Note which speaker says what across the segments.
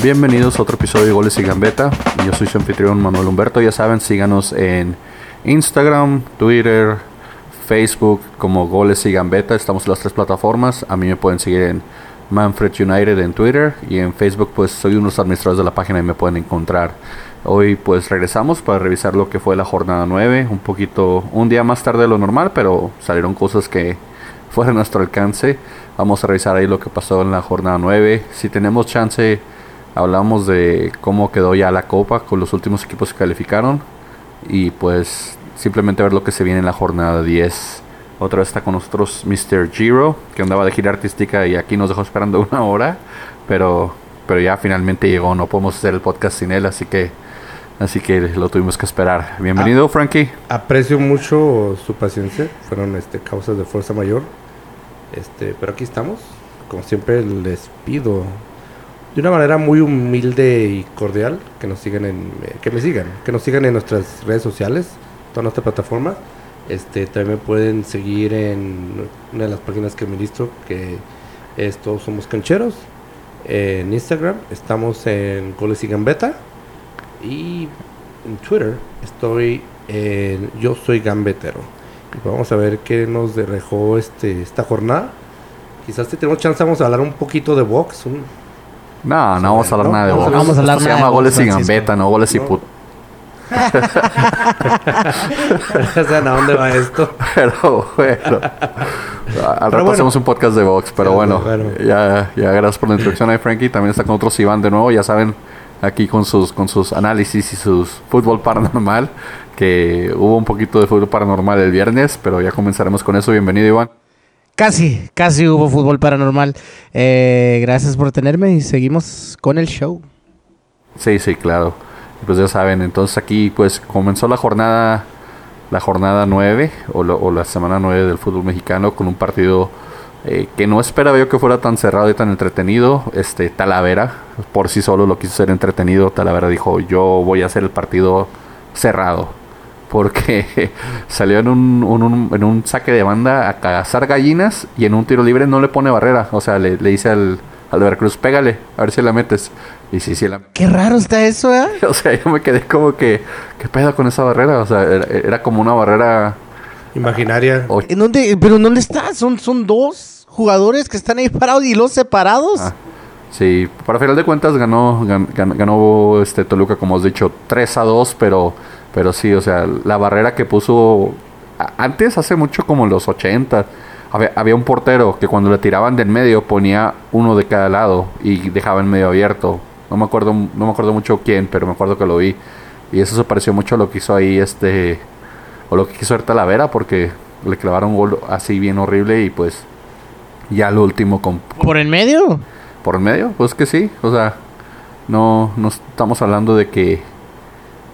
Speaker 1: Bienvenidos a otro episodio de Goles y Gambeta. Yo soy su anfitrión Manuel Humberto. Ya saben, síganos en Instagram, Twitter, Facebook como Goles y Gambeta. Estamos en las tres plataformas. A mí me pueden seguir en Manfred United en Twitter y en Facebook pues soy uno de los administradores de la página y me pueden encontrar. Hoy pues regresamos para revisar lo que fue la jornada 9, un poquito, un día más tarde de lo normal, pero salieron cosas que fuera de nuestro alcance. Vamos a revisar ahí lo que pasó en la jornada 9. Si tenemos chance, hablamos de cómo quedó ya la copa con los últimos equipos que calificaron. Y pues simplemente ver lo que se viene en la jornada 10. Otra vez está con nosotros Mr. Giro, que andaba de gira artística y aquí nos dejó esperando una hora. Pero, pero ya finalmente llegó, no podemos hacer el podcast sin él, así que, así que lo tuvimos que esperar. Bienvenido,
Speaker 2: Ah.
Speaker 1: Frankie.
Speaker 2: Aprecio mucho su paciencia. Fueron este, causas de fuerza mayor. Este, pero aquí estamos. Como siempre les pido de una manera muy humilde y cordial que nos sigan en eh, que me sigan, que nos sigan en nuestras redes sociales, todas nuestras plataformas. Este, también pueden seguir en una de las páginas que administro que es Todos Somos Cancheros. En Instagram estamos en Goles y Gambeta. Y en Twitter estoy en Yo Soy Gambetero. Vamos a ver qué nos dejó este, esta jornada. Quizás si tenemos chance vamos a hablar un poquito de box.
Speaker 1: No, no vamos a hablar nada de box.
Speaker 2: vamos
Speaker 3: a hablar
Speaker 1: se llama goles y gambeta, no goles y put.
Speaker 2: o sea, ¿a dónde va esto?
Speaker 1: Pero bueno. Al rato
Speaker 2: bueno.
Speaker 1: hacemos un podcast de box, pero
Speaker 2: Sí,
Speaker 1: bueno,
Speaker 2: bueno.
Speaker 1: Ya, ya gracias por la introducción ahí, Frankie. También está con otros Iván de nuevo, ya saben, aquí con sus, con sus análisis y sus fútbol paranormal, que hubo un poquito de fútbol paranormal el viernes, pero ya comenzaremos con eso. Bienvenido, Iván.
Speaker 3: Casi, casi hubo fútbol paranormal. Eh, gracias por tenerme y seguimos con el show.
Speaker 1: Sí, sí, claro. Pues ya saben, entonces aquí pues comenzó la jornada la jornada 9 o, lo- o la semana 9 del fútbol mexicano con un partido eh, que no esperaba yo que fuera tan cerrado y tan entretenido. Este Talavera por sí solo lo quiso ser entretenido. Talavera dijo, "Yo voy a hacer el partido cerrado." Porque salió en un, un- un- en un saque de banda a cazar gallinas y en un tiro libre no le pone barrera. O sea, le, le dice al, al Veracruz, pégale, a ver si la metes. Y sí, sí la
Speaker 3: Qué raro está eso, ¿eh?
Speaker 1: o sea, yo me quedé como que, ¿qué pedo con esa barrera? O sea, era, era como una barrera.
Speaker 2: Imaginaria.
Speaker 1: o-
Speaker 3: ¿En dónde? ¿Pero en dónde está? Son, son dos jugadores que están ahí parados y los separados.
Speaker 1: Ah, sí, para final de cuentas ganó, gan- gan- ganó este Toluca, como he dicho, 3 a 2, pero, pero sí, o sea, la barrera que puso antes, hace mucho como en los 80, había, había un portero que cuando le tiraban del medio ponía uno de cada lado y dejaba el medio abierto. No me acuerdo, no me acuerdo mucho quién, pero me acuerdo que lo vi. Y eso se pareció mucho a lo que hizo ahí este o lo que quiso hacer Talavera porque le clavaron un gol así bien horrible y pues ya lo último con
Speaker 3: ¿Por el medio?
Speaker 1: por el medio, pues que sí, o sea, no, no estamos hablando de que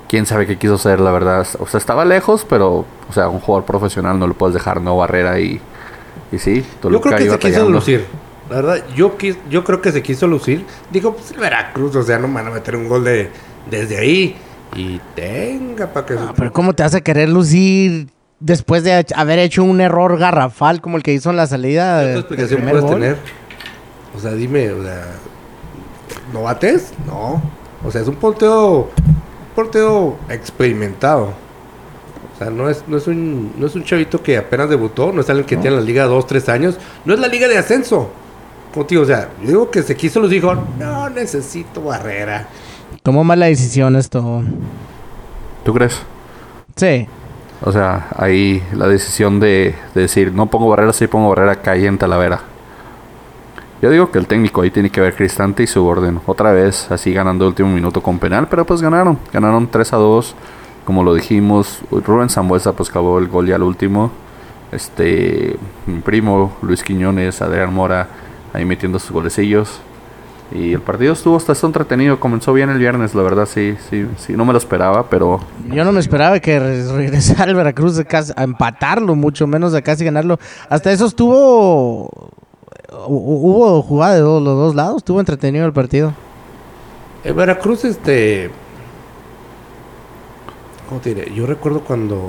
Speaker 1: quién sabe qué quiso hacer, la verdad, o sea, estaba lejos, pero, o sea, un jugador profesional no le puedes dejar no barrera y, y sí,
Speaker 2: Yo
Speaker 1: Toluca
Speaker 2: creo que
Speaker 1: iba
Speaker 2: se quiso lucir. La verdad, yo, quis- yo creo que se quiso lucir. Dijo, pues el Veracruz, o sea, no me van a meter un gol de, desde ahí. Y tenga para que...
Speaker 3: Ah, pero ¿cómo te vas a querer lucir después de haber hecho un error garrafal como el que hizo en la salida?
Speaker 2: ¿Qué explicación puedes
Speaker 3: gol?
Speaker 2: tener? O sea, dime, o sea, ¿no bates? No. O sea, es un porteo, un porteo experimentado. O sea, no es, no es un, no es un chavito que apenas debutó, no es alguien que tiene la liga dos, tres años, no es la liga de ascenso. Digo, o sea, yo digo que se quiso los dijo, no necesito barrera.
Speaker 3: Tomó mala decisión esto.
Speaker 1: ¿Tú crees?
Speaker 3: Sí.
Speaker 1: O sea, ahí la decisión de, de decir, no pongo barrera, sí pongo barrera, cae en Talavera. Yo digo que el técnico ahí tiene que ver Cristante y su orden. Otra vez, así ganando último minuto con penal, pero pues ganaron. Ganaron 3 a 2. Como lo dijimos, Rubén Zambuesa pues clavó el gol ya al último. Este, mi primo Luis Quiñones, Adrián Mora, ahí metiendo sus golecillos. Y el partido estuvo hasta entretenido. Comenzó bien el viernes, la verdad, sí, sí, sí, no me lo esperaba, pero
Speaker 3: Yo no me esperaba que re- regresara el Veracruz de casi, a empatarlo, mucho menos a casi ganarlo. Hasta eso estuvo. Hu- Hubo jugada de los dos lados, estuvo entretenido el partido.
Speaker 2: El Veracruz, este. ¿Cómo te diré? Yo recuerdo cuando.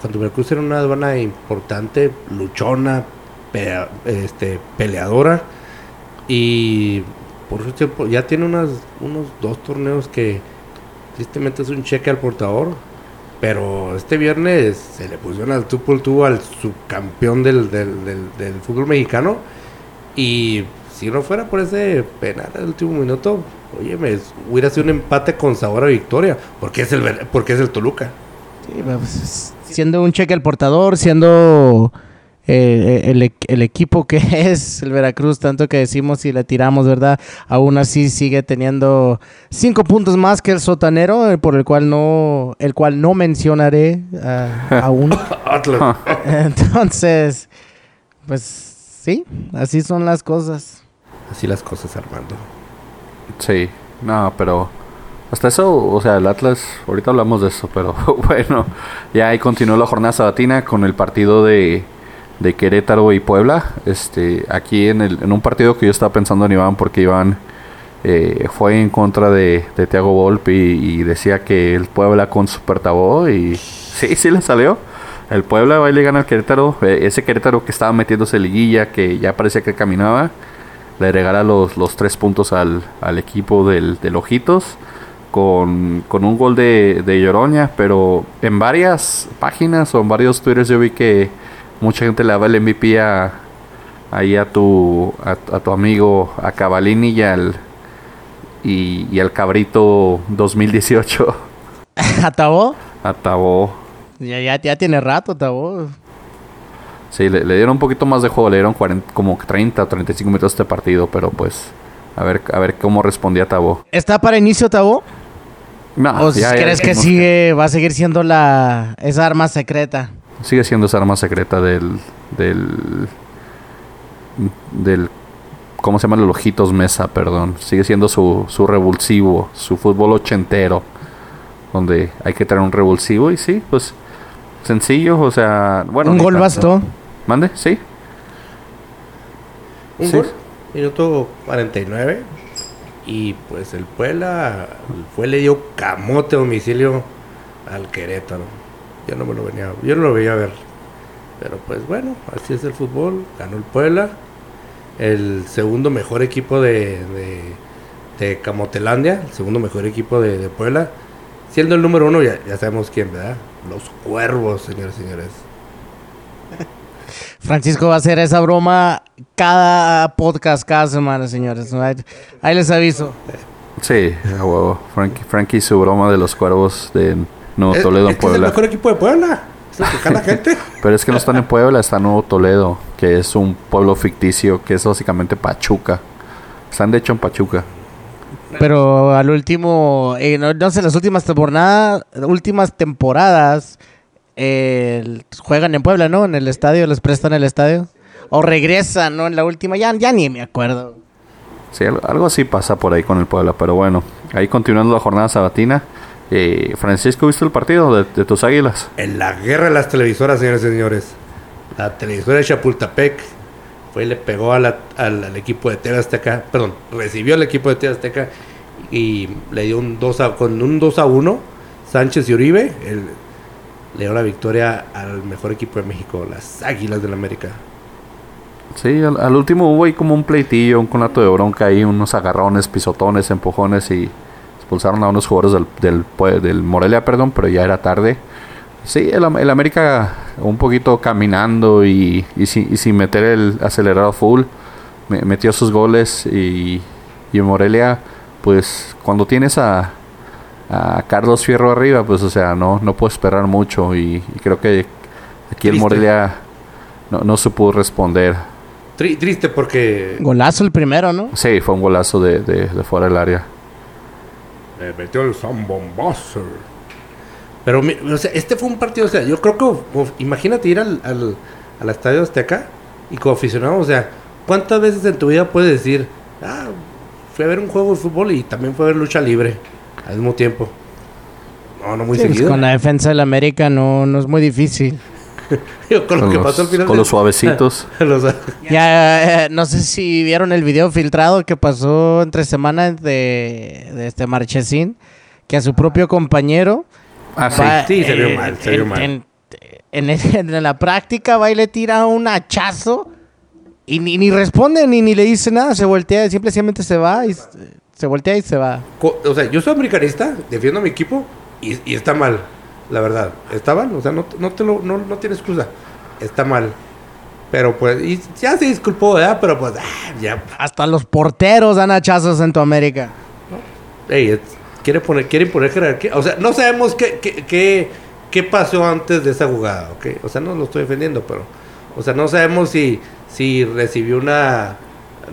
Speaker 2: Cuando Veracruz era una aduana importante, luchona, este, peleadora. Y por su tiempo, ya tiene unas, unos dos torneos que tristemente es un cheque al portador. Pero este viernes se le pusieron al tú por tú al subcampeón del, del, del, del fútbol mexicano. Y si no fuera por ese penal al último minuto, oye, me hubiera sido un empate con sabor a victoria. Porque es el, porque es el Toluca.
Speaker 3: Sí, pues, siendo un cheque al portador, siendo eh, el, el equipo que es el Veracruz, tanto que decimos y le tiramos, ¿verdad? Aún así sigue teniendo cinco puntos más que el sotanero, eh, por el cual no, el cual no mencionaré ah, aún.
Speaker 2: Atlas.
Speaker 3: Entonces, pues sí, así son las cosas.
Speaker 2: Así las cosas, Armando.
Speaker 1: Sí, no, pero hasta eso, o sea, el Atlas, ahorita hablamos de eso, pero bueno, ya ahí continuó la jornada sabatina con el partido de, de Querétaro y Puebla. Este, aquí en, el, en un partido que yo estaba pensando en Iván, porque Iván eh, fue en contra de, de Thiago Volpi y, decía que el Puebla con Super Tabó y sí, sí le salió. El Puebla va y le gana al Querétaro, eh, ese Querétaro que estaba metiéndose liguilla, que ya parecía que caminaba le regala los, los tres puntos al, al equipo del, del Ojitos con, con un gol de, de pero en varias páginas o en varios twitters yo vi que mucha gente le daba el MVP a, ahí a tu, a, a tu amigo, a Cavalini y al, y, y al Cabrito 2018,
Speaker 3: ¿Atabó?
Speaker 1: a Tabó.
Speaker 3: Ya, ya, ya tiene rato, Tabó.
Speaker 1: Sí, le, le dieron un poquito más de juego, le dieron 40 como 30 o 35 minutos este partido, pero pues a ver, a ver cómo respondía Tabó.
Speaker 3: ¿Está para inicio, Tabó?
Speaker 1: No,
Speaker 3: ¿O
Speaker 1: ya- ya
Speaker 3: crees que sigue, va a seguir siendo la esa arma secreta?
Speaker 1: Sigue siendo esa arma secreta del. del. del. ¿Cómo se llama? Los ojitos mesa, perdón. Sigue siendo su, su revulsivo, su fútbol ochentero. Donde hay que traer un revulsivo y sí, pues. Sencillo, o sea. Bueno,
Speaker 3: Un gol
Speaker 1: tanto.
Speaker 3: bastó.
Speaker 1: Mande, sí.
Speaker 2: Un
Speaker 1: Sí.
Speaker 2: gol. Minuto 49. Y pues el Puebla fue le dio camote a domicilio al Querétaro. Yo no me lo venía, yo no lo veía ver. Pero pues bueno, así es el fútbol. Ganó el Puebla. El segundo mejor equipo de, de, de Camotelandia. El segundo mejor equipo de, de Puebla. Siendo el número uno, ya, ya sabemos quién, ¿verdad? Los cuervos, señores y señores.
Speaker 3: Francisco va a hacer esa broma cada podcast, cada semana, señores. Ahí, ahí les aviso.
Speaker 1: Sí, a huevo. Frankie, Frankie su broma de los cuervos de Nuevo
Speaker 2: Es-
Speaker 1: Toledo
Speaker 2: es
Speaker 1: en
Speaker 2: que es el
Speaker 1: Puebla.
Speaker 2: mejor equipo de Puebla. Es el que jala gente.
Speaker 1: Pero es que no están en Puebla, está Nuevo Toledo, que es un pueblo ficticio, que es básicamente Pachuca. Están de hecho en Pachuca.
Speaker 3: Pero al último, eh, no, no sé, las últimas temporadas, últimas temporadas eh, juegan en Puebla, ¿no? En el estadio, les prestan el estadio. O regresan, ¿no? En la última, ya, ya ni me acuerdo.
Speaker 1: Sí, algo, algo así pasa por ahí con el Puebla, pero bueno, ahí continuando la jornada sabatina. Eh, Francisco, ¿viste el partido de, de tus águilas?
Speaker 2: En la guerra de las televisoras, señores y señores. La televisora de Chapultepec fue y le pegó a la- al, al equipo de TV Azteca. Perdón, recibió al equipo de TV Azteca y le dio un 2 a, con un 2 a 1. Sánchez y Uribe el- le dio la victoria al mejor equipo de México, las Águilas del América.
Speaker 1: Sí, al, al último hubo ahí como un pleitillo, un conato de bronca ahí, unos agarrones, pisotones, empujones y expulsaron a unos jugadores del, del, del Morelia, perdón, pero ya era tarde. Sí, el, el América un poquito caminando y, y, sin, y sin meter el acelerado full, me- metió sus goles y, y Morelia, pues cuando tienes a, a Carlos Fierro arriba, pues o sea, no, no puedo esperar mucho y, y creo que aquí el. Morelia no, no supo responder.
Speaker 2: Tri- triste porque
Speaker 3: Golazo el primero, ¿no?
Speaker 1: Sí, fue un golazo de, de, de fuera del área.
Speaker 2: Le metió el zambombazo. Pero, mi- o sea, este fue un partido, o sea, yo creo que, uf, imagínate ir al, al, al Estadio Azteca y como aficionado, o sea, ¿cuántas veces en tu vida puedes decir, ah, fui a ver un juego de fútbol y también fui a ver lucha libre al mismo tiempo? No, no muy
Speaker 3: Sí, pues,
Speaker 2: seguido.
Speaker 3: con la defensa del América no, no es muy difícil.
Speaker 2: Yo con lo
Speaker 1: Con
Speaker 2: que
Speaker 1: los,
Speaker 2: pasó al final.
Speaker 1: con
Speaker 2: de-
Speaker 1: los suavecitos.
Speaker 2: los-
Speaker 3: Ya, eh, no sé si vieron el video filtrado que pasó entre semanas de, de este Marchesín, que a su propio compañero
Speaker 1: Ah, sí.
Speaker 3: va,
Speaker 2: Sí, se vio
Speaker 3: eh,
Speaker 2: mal, se vio
Speaker 3: en,
Speaker 2: mal.
Speaker 3: En, en- en la práctica va y le tira un hachazo Y ni, ni responde, ni, ni le dice nada, se voltea, simplemente se va y se voltea y se va.
Speaker 2: O sea, yo soy americanista, defiendo a mi equipo y, y está mal, la verdad. Está mal, o sea, no, no, te lo, no, no tiene excusa. Está mal. Pero pues, y ya se disculpó, ¿verdad? Pero pues, ah, ya.
Speaker 3: Hasta los porteros dan hachazos en tu América.
Speaker 2: Ey, es- quiere poner, quiere poner jerarquía. O sea, no sabemos qué, qué, qué, qué pasó antes de esa jugada, ¿ok? O sea, no lo estoy defendiendo, pero. O sea, no sabemos si, si recibió una.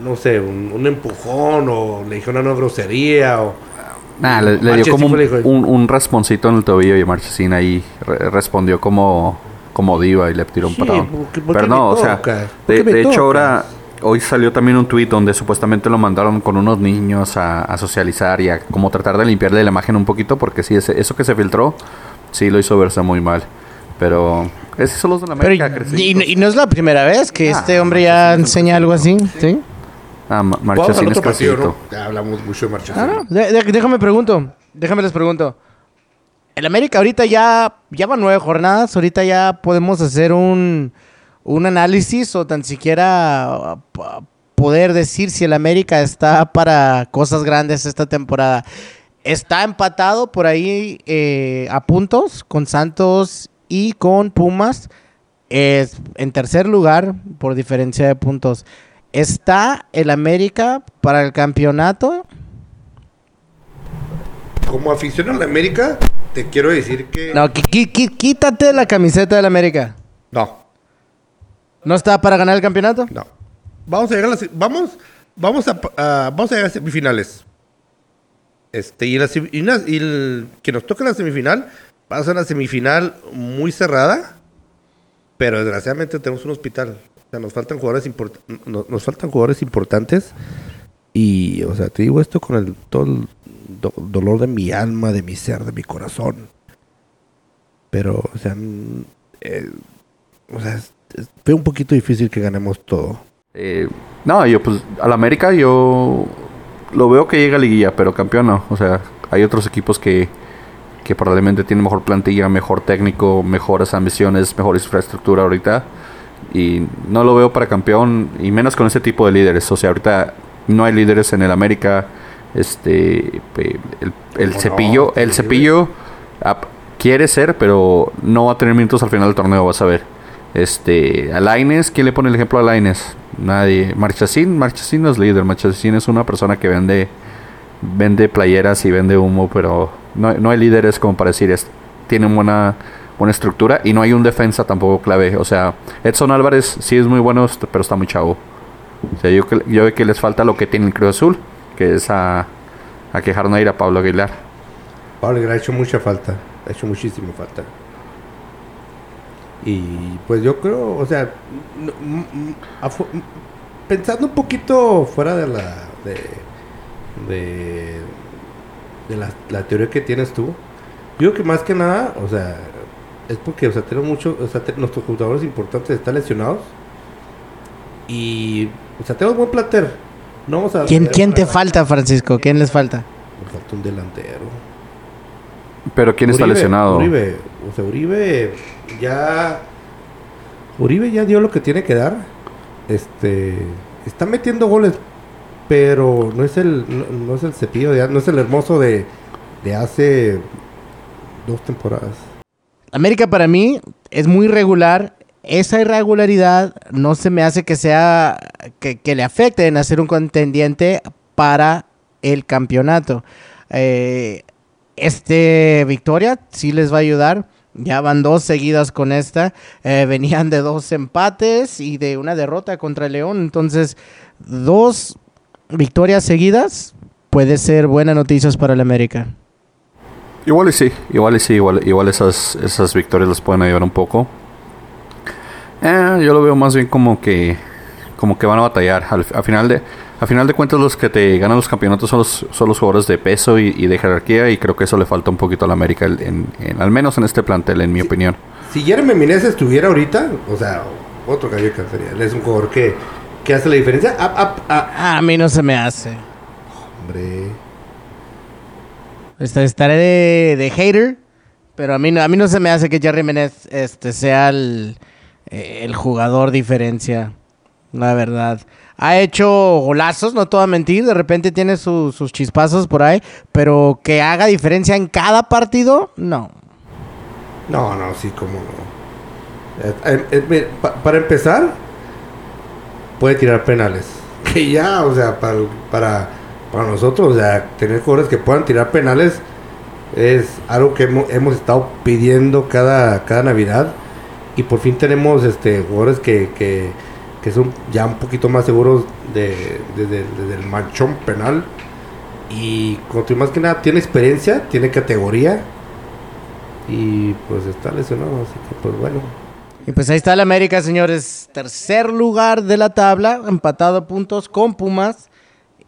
Speaker 2: No sé, un, un empujón o le dijo una no grosería o.
Speaker 1: Nah, le, le dio como un, un, un rasponcito en el tobillo y Marchesín ahí re- respondió como, como diva y le tiró un
Speaker 2: Sí,
Speaker 1: patadón. Pero no, o sea, de, hecho ahora, hoy salió también un tuit donde supuestamente lo mandaron con unos niños a, a socializar y a como tratar de limpiarle la imagen un poquito porque sí, ese- eso que se filtró, sí lo hizo verse muy mal. Pero esos son los de la
Speaker 3: Pero,
Speaker 1: América.
Speaker 3: y, no es la primera vez que
Speaker 1: Ah,
Speaker 3: este hombre ya enseña algo así, ¿sí?
Speaker 1: Ah, Marchesín es
Speaker 2: otro partido. ¿no? Ya hablamos mucho de Marchesín.
Speaker 3: Ah, no, de- déjame pregunto, déjame les pregunto. El América ahorita ya, ya van nueve jornadas, ahorita ya podemos hacer un, un análisis o tan siquiera uh, p- poder decir si el América está para cosas grandes esta temporada. Está empatado por ahí eh, a puntos con Santos y con Pumas. Es en tercer lugar por diferencia de puntos. ¿Está el América para el campeonato?
Speaker 2: Como aficionado a la América, te quiero decir que.
Speaker 3: No, qui- quítate la camiseta del América.
Speaker 2: No,
Speaker 3: ¿No está para ganar el campeonato?
Speaker 2: no. Vamos a llegar a las. Vamos, vamos, a, a- vamos a llegar a semifinales. Este, y, la sem- y una- y el que nos toca la semifinal va a ser una semifinal muy cerrada. Pero desgraciadamente tenemos un hospital. Nos faltan jugadores import- no- nos faltan jugadores importantes. Y, o sea, te digo esto con el todo el do- dolor de mi alma, de mi ser, de mi corazón. Pero, o sea, eh, fue un poquito difícil que ganemos todo.
Speaker 1: Eh, no, yo pues al América yo lo veo que llega a liguilla, pero campeón no. O sea, hay otros equipos que, que probablemente tienen mejor plantilla, mejor técnico, mejores ambiciones, mejor infraestructura ahorita. Y no lo veo para campeón, y menos con ese tipo de líderes. O sea, ahorita no hay líderes en el América. Este, el, el
Speaker 2: ¿Cómo
Speaker 1: cepillo,
Speaker 2: no?
Speaker 1: el cepillo ap- quiere ser, pero no va a tener minutos al final del torneo, vas a ver. Este, a Lainez, ¿quién le pone el ejemplo a Lainez? Nadie. Marchesín, Marchesín no es líder. Marchesín es una persona que vende vende playeras y vende humo, pero no, no hay líderes como para decir, es, tienen buena, buena estructura y no hay un defensa tampoco clave. O sea, Edson Álvarez sí es muy bueno, pero está muy chavo. O sea, yo, yo veo que les falta lo que tiene el Cruz Azul, que es a, a que dejar no ir a Pablo Aguilar.
Speaker 2: Pablo Aguilar ha hecho mucha falta, ha hecho muchísima falta. Y pues yo creo, o sea, pensando un poquito fuera de la de de, de la, la teoría que tienes tú, yo creo que más que nada, o sea, es porque, o sea, tenemos mucho, o sea, te- nuestros jugadores importantes están lesionados y, o sea, tenemos buen plantel. No vamos a
Speaker 3: ¿Quién, quién te falta, Francisco? ¿Quién les falta?
Speaker 2: Nos falta un delantero.
Speaker 1: Pero ¿quién está
Speaker 2: Uribe,
Speaker 1: lesionado?
Speaker 2: Uribe, o sea, Uribe ya. Uribe ya dio lo que tiene que dar. Este. Está metiendo goles, pero no es el, no, no es el cepillo, de, no es el hermoso de, de hace dos temporadas.
Speaker 3: América para mí es muy regular. Esa irregularidad no se me hace que sea que, le afecte en hacer un contendiente para el campeonato. Eh, este victoria sí les va a ayudar. Ya van dos seguidas con esta. Eh, venían de dos empates y de una derrota contra León. Entonces, dos victorias seguidas puede ser buenas noticias para el América.
Speaker 1: Igual y sí, igual y sí, igual, igual esas, esas victorias les pueden ayudar un poco. Eh, yo lo veo más bien como que como que van a batallar. Al, a final de a final de cuentas los que te ganan los campeonatos son los, son los jugadores de peso y, y de jerarquía y creo que eso le falta un poquito a la América, en, en- al menos en este plantel, en mi opinión.
Speaker 2: Si Jeremy Minez estuviera ahorita, o sea, otro gallo de sería. Es un jugador que, que hace la diferencia.
Speaker 3: A mí no se me hace.
Speaker 2: hombre.
Speaker 3: Este, estaré de, de hater, pero a mí, a mí no se me hace que Jerry Menez este, sea el, eh, el jugador diferencia. la verdad. Ha hecho golazos, no te voy a mentir, de repente tiene su- sus chispazos por ahí, pero que haga diferencia en cada partido, no.
Speaker 2: No, no, sí, como. Eh, eh, para empezar, puede tirar penales. Que ya, o sea, para, para nosotros, o sea, tener jugadores que puedan tirar penales es algo que hemos, estado pidiendo cada, cada Navidad. Y por fin tenemos este jugadores que, que, que son ya un poquito más seguros de, de- de- de- del manchón penal. Y más que nada tiene experiencia, tiene categoría. Y pues está lesionado, así que pues bueno.
Speaker 3: Y pues ahí está el América, señores. Tercer lugar de la tabla, empatado a puntos con Pumas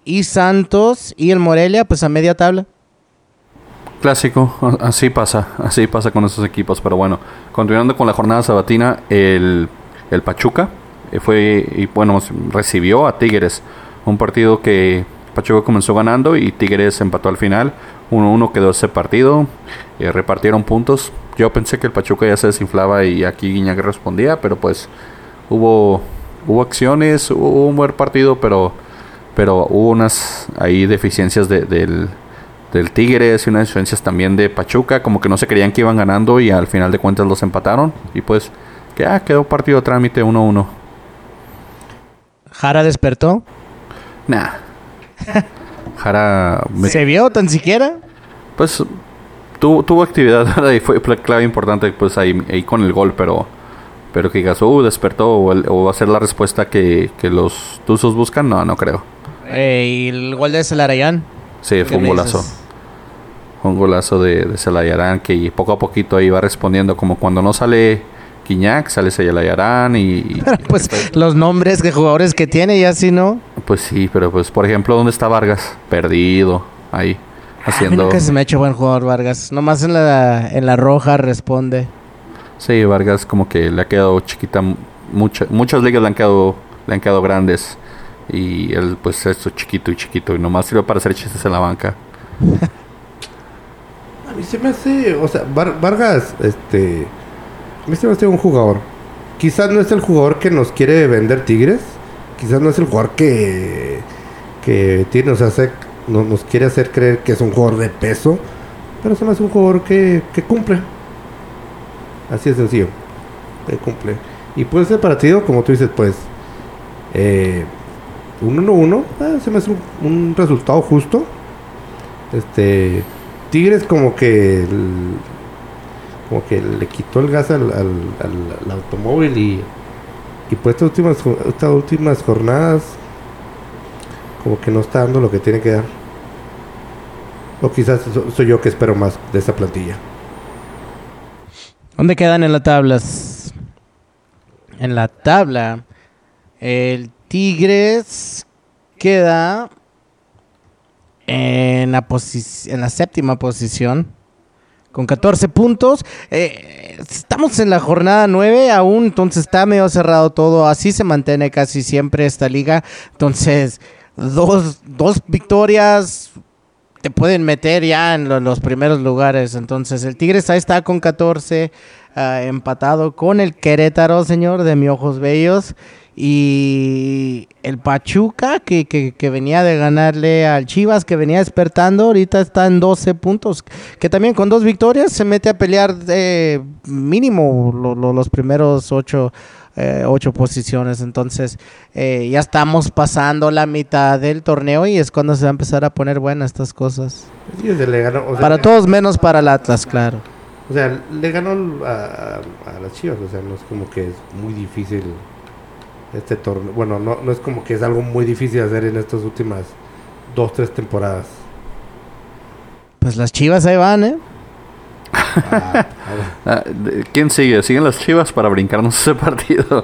Speaker 3: y Santos y el Morelia, pues a media tabla.
Speaker 1: Clásico, así pasa, así pasa con esos equipos. Pero bueno, continuando con la jornada sabatina, el, el Pachuca eh, fue y bueno recibió a Tigres, un partido que Pachuca comenzó ganando y Tigres empató al final. 1-1 quedó ese partido, eh, repartieron puntos. Yo pensé que el Pachuca ya se desinflaba y aquí Guiñac respondía, pero pues hubo hubo acciones, hubo un buen partido, pero pero hubo unas ahí deficiencias de- del, del Tigres y unas deficiencias también de Pachuca, como que no se creían que iban ganando y al final de cuentas los empataron y pues que ah, quedó partido trámite 1-1.
Speaker 3: Jara despertó.
Speaker 1: Nah. Jara me-
Speaker 3: ¿Se vio tan siquiera?
Speaker 1: pues tuvo, tuvo actividad y fue clave importante pues ahí, ahí con el gol, pero pero que digas, uh, despertó o, el- o va a ser la respuesta que, que los Tuzos buscan, no, no creo.
Speaker 3: Eh, y el gol de Celarayán.
Speaker 1: Sí, fue
Speaker 3: ¿Qué
Speaker 1: un golazo.
Speaker 3: dices?
Speaker 1: Un golazo de, de Celayarán que poco a poquito ahí va respondiendo. Como cuando no sale Quiñac, sale Celayarán y, y-
Speaker 3: Pues los nombres de jugadores que tiene y así, ¿no?
Speaker 1: pues sí, pero pues por ejemplo, ¿dónde está Vargas? Perdido, ahí,
Speaker 3: A mí
Speaker 1: haciendo...
Speaker 3: nunca se me ha hecho buen jugador Vargas. Nomás en la, en la roja responde.
Speaker 1: Sí, Vargas como que le ha quedado chiquita, mucha- muchas ligas le han quedado, le han quedado grandes. Y él pues esto chiquito y chiquito y nomás sirve para hacer chistes en la banca.
Speaker 2: A mí se me hace, o sea, Var- Vargas, este, a mí se me hace un jugador. Quizás no es el jugador que nos quiere vender Tigres, quizás no es el jugador que, que tiene, nos hace, no- nos quiere hacer creer que es un jugador de peso, pero se me hace un jugador que, que cumple. Así de sencillo, que cumple. Y pues ese partido, como tú dices, pues, eh, un 1-1, eh, se me hace un, resultado justo. Este, Tigres como que como que le quitó el gas al, al- automóvil y, y pues estas últimas estas últimas jornadas como que no está dando lo que tiene que dar. O quizás so- soy yo que espero más de esa plantilla.
Speaker 3: ¿Dónde quedan en la tabla? En la tabla, el Tigres queda en la, séptima posición con 14 puntos. Eh, estamos en la jornada 9 aún, entonces está medio cerrado todo. Así se mantiene casi siempre esta liga. Entonces, dos, dos victorias te pueden meter ya en lo- los primeros lugares. Entonces, el Tigres ahí está con 14, ah, empatado con el Querétaro, señor, de mi ojos bellos. Y el Pachuca, que, que, que venía de ganarle al Chivas, que venía despertando, ahorita está en 12 puntos. Que también con dos victorias se mete a pelear eh, mínimo lo- lo- los primeros ocho, eh, ocho posiciones. Entonces, eh, ya estamos pasando la mitad del torneo y es cuando se va a empezar a poner buenas estas cosas.
Speaker 2: Sí, o sea, le ganó, o sea,
Speaker 3: Para todos menos para el Atlas, claro.
Speaker 2: O sea, le ganó a, a- a las Chivas, o sea, no es como que es muy difícil este torneo. Bueno, no, no es como que es algo muy difícil hacer en estas últimas dos, tres temporadas.
Speaker 3: Pues las chivas ahí van, ¿eh?
Speaker 2: Ah,
Speaker 1: Ah, de- ¿Quién sigue? ¿Siguen las chivas para brincarnos ese partido?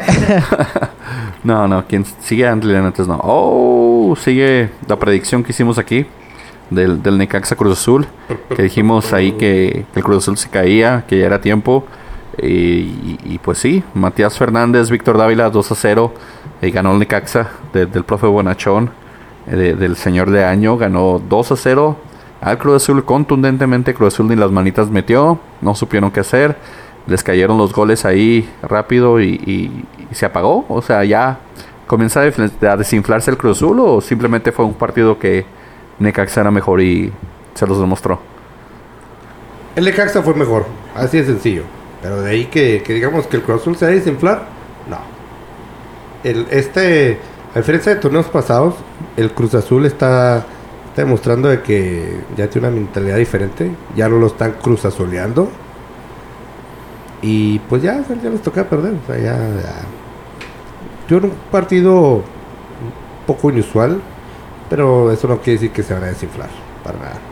Speaker 1: no, no, ¿quién sigue antes no. Oh, sigue la predicción que hicimos aquí del, del Necaxa Cruz Azul. Que dijimos ahí que, que el Cruz Azul se caía, que ya era tiempo. Y, pues sí, Matías Fernández, Víctor Dávila 2 a 0. Y ganó el Necaxa de- del profe Bonachón, eh, de- del señor de año. Ganó 2 a 0 al Cruz Azul contundentemente. Cruz Azul ni las manitas metió, no supieron qué hacer. Les cayeron los goles ahí rápido y, y- se apagó. O sea, ya ¿Comienza a desinflarse el Cruz Azul o simplemente fue un partido que Necaxa era mejor y se los demostró?
Speaker 2: El Necaxa fue mejor, así de sencillo. Pero de ahí que, que digamos que el Cruz Azul se va a desinflar, no. El, este, a diferencia de torneos pasados, el Cruz Azul está, está demostrando de que ya tiene una mentalidad diferente. Ya no lo están Cruz Azuleando. Y pues ya, ya les toca perder. O sea, ya, ya. Yo en un partido un poco inusual, pero eso no quiere decir que se van a desinflar. Para nada.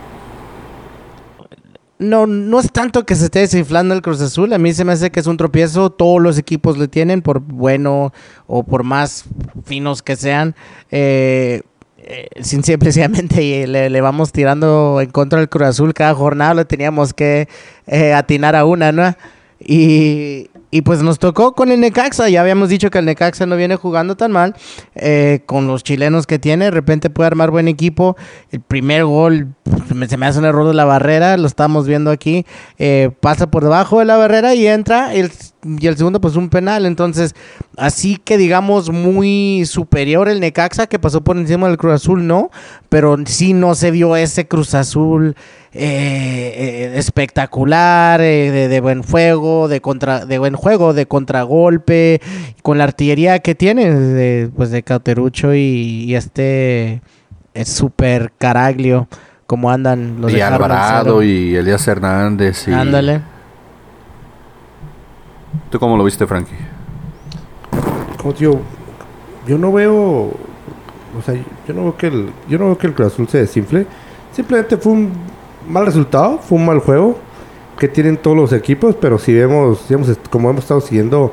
Speaker 3: No, no es tanto que se esté desinflando el Cruz Azul. A mí se me hace que es un tropiezo. Todos los equipos le tienen, por bueno o por más finos que sean. Eh, eh, simplemente le, le vamos tirando en contra del Cruz Azul. Cada jornada le teníamos que eh, atinar a una, ¿no? Y, y pues nos tocó con el Necaxa. Ya habíamos dicho que el Necaxa no viene jugando tan mal. eh, con los chilenos que tiene, de repente puede armar buen equipo. El primer gol se me- hace un error de la barrera. Lo estamos viendo aquí. eh, pasa por debajo de la barrera y entra. Y el segundo, pues un penal. Entonces, así que digamos muy superior el Necaxa que pasó por encima del Cruz Azul, no. Pero sí no se vio ese Cruz Azul eh, eh, espectacular, eh, de, de buen fuego, de contra, de buen juego, de contragolpe, con la artillería que tiene, de, pues de Cauterucho y, y este es super Caraglio, como andan los
Speaker 1: y
Speaker 3: de
Speaker 1: Alvarado y Elías Hernández. Y...
Speaker 3: Ándale.
Speaker 1: ¿Tú cómo lo viste, Frankie?
Speaker 2: como yo no veo, o sea, yo no veo que el, yo no veo que el Cruz Azul se desinfle. Simplemente fue un mal resultado, fue un mal juego que tienen todos los equipos, pero si vemos, est- como hemos estado siguiendo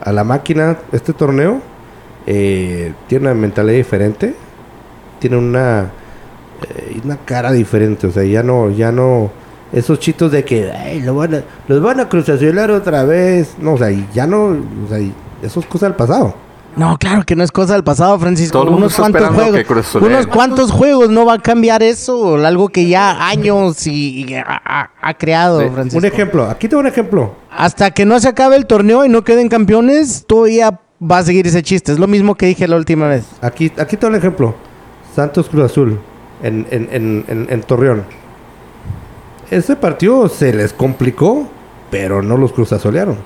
Speaker 2: a la máquina este torneo, eh, tiene una mentalidad diferente, tiene una eh, una cara diferente, o sea, ya no, ya no esos chitos de que "Ay, van a, los van a cruzazuelar otra vez, no, o sea, ya no, o sea, eso es cosa del pasado.
Speaker 3: No, claro que no es cosa del pasado, Francisco.
Speaker 1: Todo el mundo
Speaker 3: unos
Speaker 1: está
Speaker 3: cuantos juegos, unos cuantos juegos no va a cambiar eso, algo que ya años y, y ha, creado,
Speaker 1: Sí.
Speaker 3: Francisco.
Speaker 2: Un ejemplo, aquí tengo un ejemplo.
Speaker 3: Hasta que no se acabe el torneo y no queden campeones, todavía va a seguir ese chiste. Es lo mismo que dije la última vez.
Speaker 2: Aquí, aquí tengo un ejemplo. Santos Cruz Azul en, en, en, en, en Torreón. Ese partido se les complicó, pero no los cruzazolearon.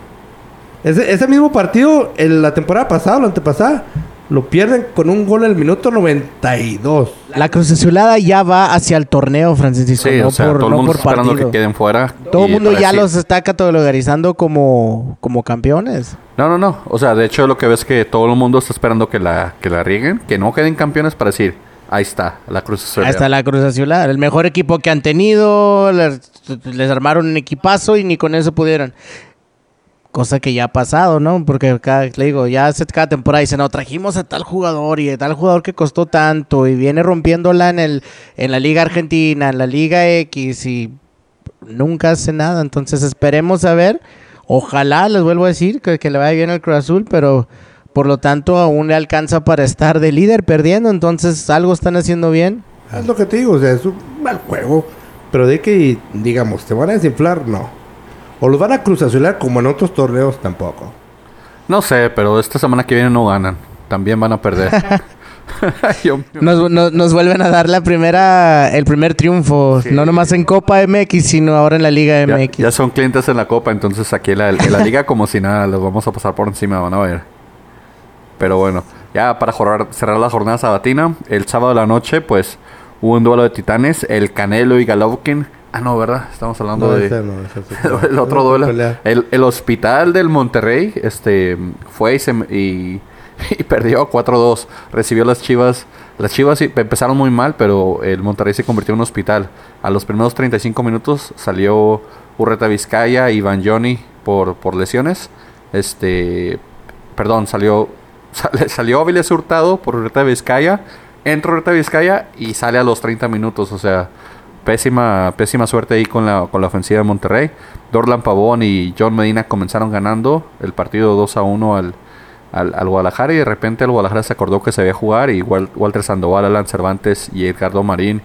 Speaker 2: Ese, ese mismo partido, en la temporada pasada, la antepasada, lo pierden con un gol en el minuto 92.
Speaker 3: La Cruz Azulada ya va hacia el torneo, Francisco,
Speaker 1: Sí,
Speaker 3: no
Speaker 1: o sea,
Speaker 3: por,
Speaker 1: todo el
Speaker 3: no
Speaker 1: mundo
Speaker 3: por
Speaker 1: está esperando que queden fuera.
Speaker 3: Todo el mundo ya los está categorizando como, como campeones.
Speaker 1: No, no, no. O sea, de hecho lo que ves que todo el mundo está esperando que la, que la rieguen, que no queden campeones para decir, ahí está, la Cruz Azul.
Speaker 3: Ahí está la Cruz Azulada, el mejor equipo que han tenido, les, les armaron un equipazo y ni con eso pudieron. Cosa que ya ha pasado, ¿no? Porque cada, le digo, ya se- cada temporada dicen, no, trajimos a tal jugador y a tal jugador que costó tanto y viene rompiéndola en, el, en la Liga Argentina, en la Liga X y nunca hace nada. Entonces esperemos a ver. Ojalá, les vuelvo a decir, que, le vaya bien al Cruz Azul, pero por lo tanto aún le alcanza para estar de líder perdiendo. Entonces algo están haciendo bien.
Speaker 2: Es lo que te digo, es un mal juego. Pero de que, digamos, te van a desinflar, no. O los van a cruzazolear como en otros torneos, tampoco.
Speaker 1: No sé, pero esta semana que viene no ganan. También van a perder. Yo-
Speaker 3: Nos, nos- nos vuelven a dar la primera, el primer triunfo,
Speaker 1: Sí.
Speaker 3: no nomás en Copa MX, sino ahora en la Liga
Speaker 1: ya,
Speaker 3: MX.
Speaker 1: ya son clientes en la copa, entonces aquí en la, en la liga como si nada, los vamos a pasar por encima, van a ver. Pero bueno, ya para jorrar- cerrar la jornada sabatina, el sábado de la noche, pues hubo un duelo de titanes, el Canelo y Golovkin. Ah, no, ¿verdad? Estamos hablando
Speaker 2: No,
Speaker 1: de...
Speaker 2: ese no, ese es otro.
Speaker 1: el otro duelo. El, el hospital del Monterrey este, fue y, se- y, y perdió 4-2. Recibió las chivas. Las chivas empezaron muy mal, pero el Monterrey se convirtió en un hospital. A los primeros 35 minutos salió Urreta Vizcaya y Van Johnny por, por lesiones. Este, perdón, salió, sale- salió Avilés Hurtado por Urreta Vizcaya. Entra Urreta Vizcaya y sale a los 30 minutos. O sea, pésima, pésima suerte ahí con la, con la ofensiva de Monterrey. Dorlan Pavón y John Medina comenzaron ganando el partido 2 a 1 al, al, al Guadalajara y de repente el Guadalajara se acordó que se debía jugar y Wal- Walter Sandoval, Alan Cervantes y Edgardo Marín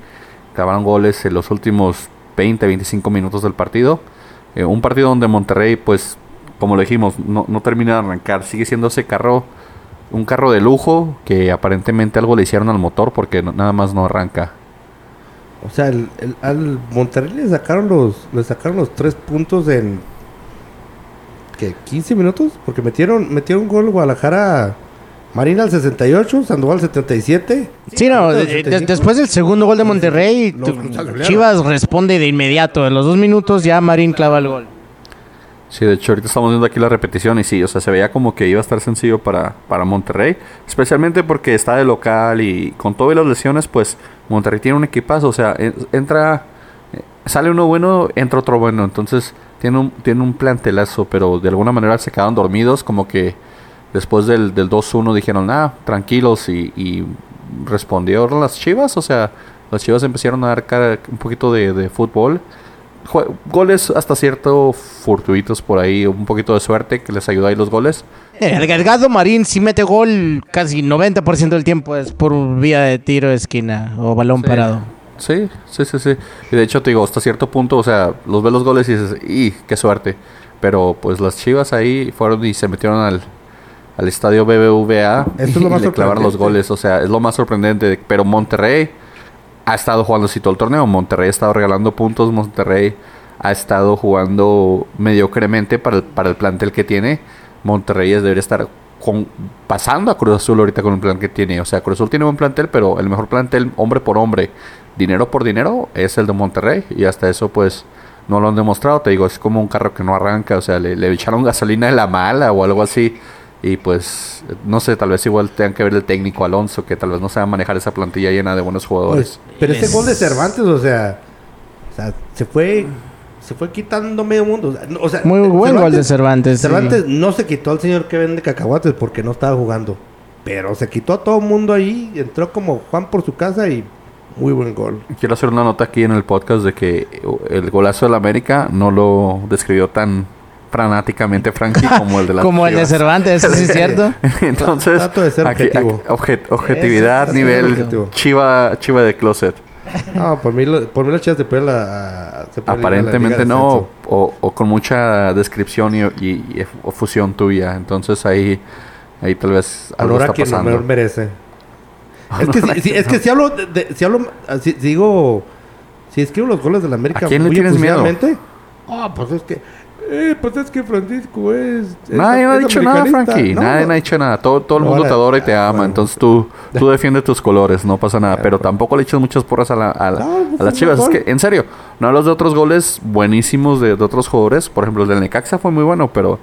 Speaker 1: clavaron goles en los últimos 20, 25 minutos del partido. Eh, un partido donde Monterrey, pues, como lo dijimos, no, no termina de arrancar. Sigue siendo ese carro un carro de lujo que aparentemente algo le hicieron al motor porque nada más no arranca.
Speaker 2: O sea, el- el- al Monterrey le sacaron los le sacaron los tres puntos en ¿qué? 15 minutos, porque metieron metieron un gol Guadalajara Marina al 68, Sandoval al 77.
Speaker 3: Sí, no, de-
Speaker 2: al
Speaker 3: de-
Speaker 2: 75.
Speaker 3: después del segundo gol de Monterrey. Chivas responde de inmediato. En los dos minutos ya Marín clava el gol.
Speaker 1: Sí, de hecho ahorita estamos viendo aquí la repetición y sí, o sea, se veía como que iba a estar sencillo para, para Monterrey, especialmente porque está de local y con todas las lesiones, pues Monterrey tiene un equipazo, o sea, en- entra, eh, sale uno bueno, entra otro bueno, entonces tiene un, tiene un plantelazo, pero de alguna manera se quedaron dormidos, como que después del, del 2-1 dijeron, ah, tranquilos y, y respondieron las Chivas, o sea, las Chivas empezaron a dar cara- un poquito de, de fútbol. Goles hasta cierto fortuitos por ahí, un poquito de suerte que les ayudó ahí los goles.
Speaker 3: El Galgado Marín sí mete gol casi 90% del tiempo es por vía de tiro de esquina o balón
Speaker 1: Sí.
Speaker 3: parado.
Speaker 1: Sí, sí, sí, sí. Y de hecho te digo, hasta cierto punto, o sea, los ves los goles y dices, ¡y qué suerte! Pero pues las Chivas ahí fueron y se metieron al, al estadio BBVA
Speaker 2: Eso es lo
Speaker 1: y le clavaron los goles, o sea, es lo más sorprendente. Pero Monterrey ha estado jugando así todo el torneo. Monterrey ha estado regalando puntos. Monterrey ha estado jugando mediocremente para el, para el plantel que tiene. Monterrey debería estar con- pasando a Cruz Azul ahorita con el plan que tiene. O sea, Cruz Azul tiene buen plantel, pero el mejor plantel, hombre por hombre, dinero por dinero, es el de Monterrey. Y hasta eso, pues, no lo han demostrado. Te digo, es como un carro que no arranca. O sea, le, le echaron gasolina de la mala o algo así. Y pues, no sé, tal vez igual tengan que ver el técnico Alonso, que tal vez no sabe manejar esa plantilla llena de buenos jugadores.
Speaker 2: Pues, pero ese
Speaker 3: Les-
Speaker 2: gol de Cervantes, o sea, o sea, se fue se fue quitando medio mundo. O sea,
Speaker 3: Muy buen gol de Cervantes. sí.
Speaker 2: Cervantes no se quitó al señor que vende cacahuates porque no estaba jugando. Pero se quitó a todo el mundo ahí, entró como Juan por su casa y muy buen gol.
Speaker 1: Quiero hacer una nota aquí en el podcast de que el golazo del América no lo describió tan fanáticamente Frankie como el de la
Speaker 3: Como el de Cervantes, eso sí es cierto.
Speaker 1: Entonces,
Speaker 2: Trato de ser
Speaker 1: aquí-
Speaker 2: objetivo.
Speaker 1: aquí- obje- objetividad,
Speaker 3: Eso,
Speaker 1: nivel
Speaker 2: objetivo.
Speaker 1: chiva, chiva de closet.
Speaker 2: No, por mí, lo- por mí las chivas se pueden la, se pueden ir a la
Speaker 1: Aparentemente
Speaker 2: Liga de
Speaker 1: no,
Speaker 2: Ascenso.
Speaker 1: o, o con mucha descripción y, y- y o fusión tuya. Entonces ahí, ahí tal vez algo
Speaker 2: Honor a
Speaker 1: está
Speaker 2: quien
Speaker 1: pasando.
Speaker 2: honor merece. Es que, si, si- es que si hablo, de, de- si hablo, si, si digo, si escribo los goles de la América
Speaker 1: ¿A quién le
Speaker 2: muy
Speaker 1: tienes miedo?
Speaker 2: efusivamente, Ah, pues es que, eh, pues es que Francisco es. es-
Speaker 1: Nadie ha
Speaker 2: es
Speaker 1: dicho nada. Frankie.
Speaker 2: No,
Speaker 1: Nadie
Speaker 2: no.
Speaker 1: ha dicho nada. Todo, todo el
Speaker 2: No,
Speaker 1: mundo te adora y te ama.
Speaker 2: bueno.
Speaker 1: Entonces tú, tú defiendes tus colores. No pasa nada. Pero tampoco le echas muchas porras a, la- a la-
Speaker 2: No,
Speaker 1: a
Speaker 2: fue
Speaker 1: las chivas. Es que, en serio, no hablas de otros goles buenísimos de, de otros jugadores. Por ejemplo, el del Necaxa fue muy bueno, pero,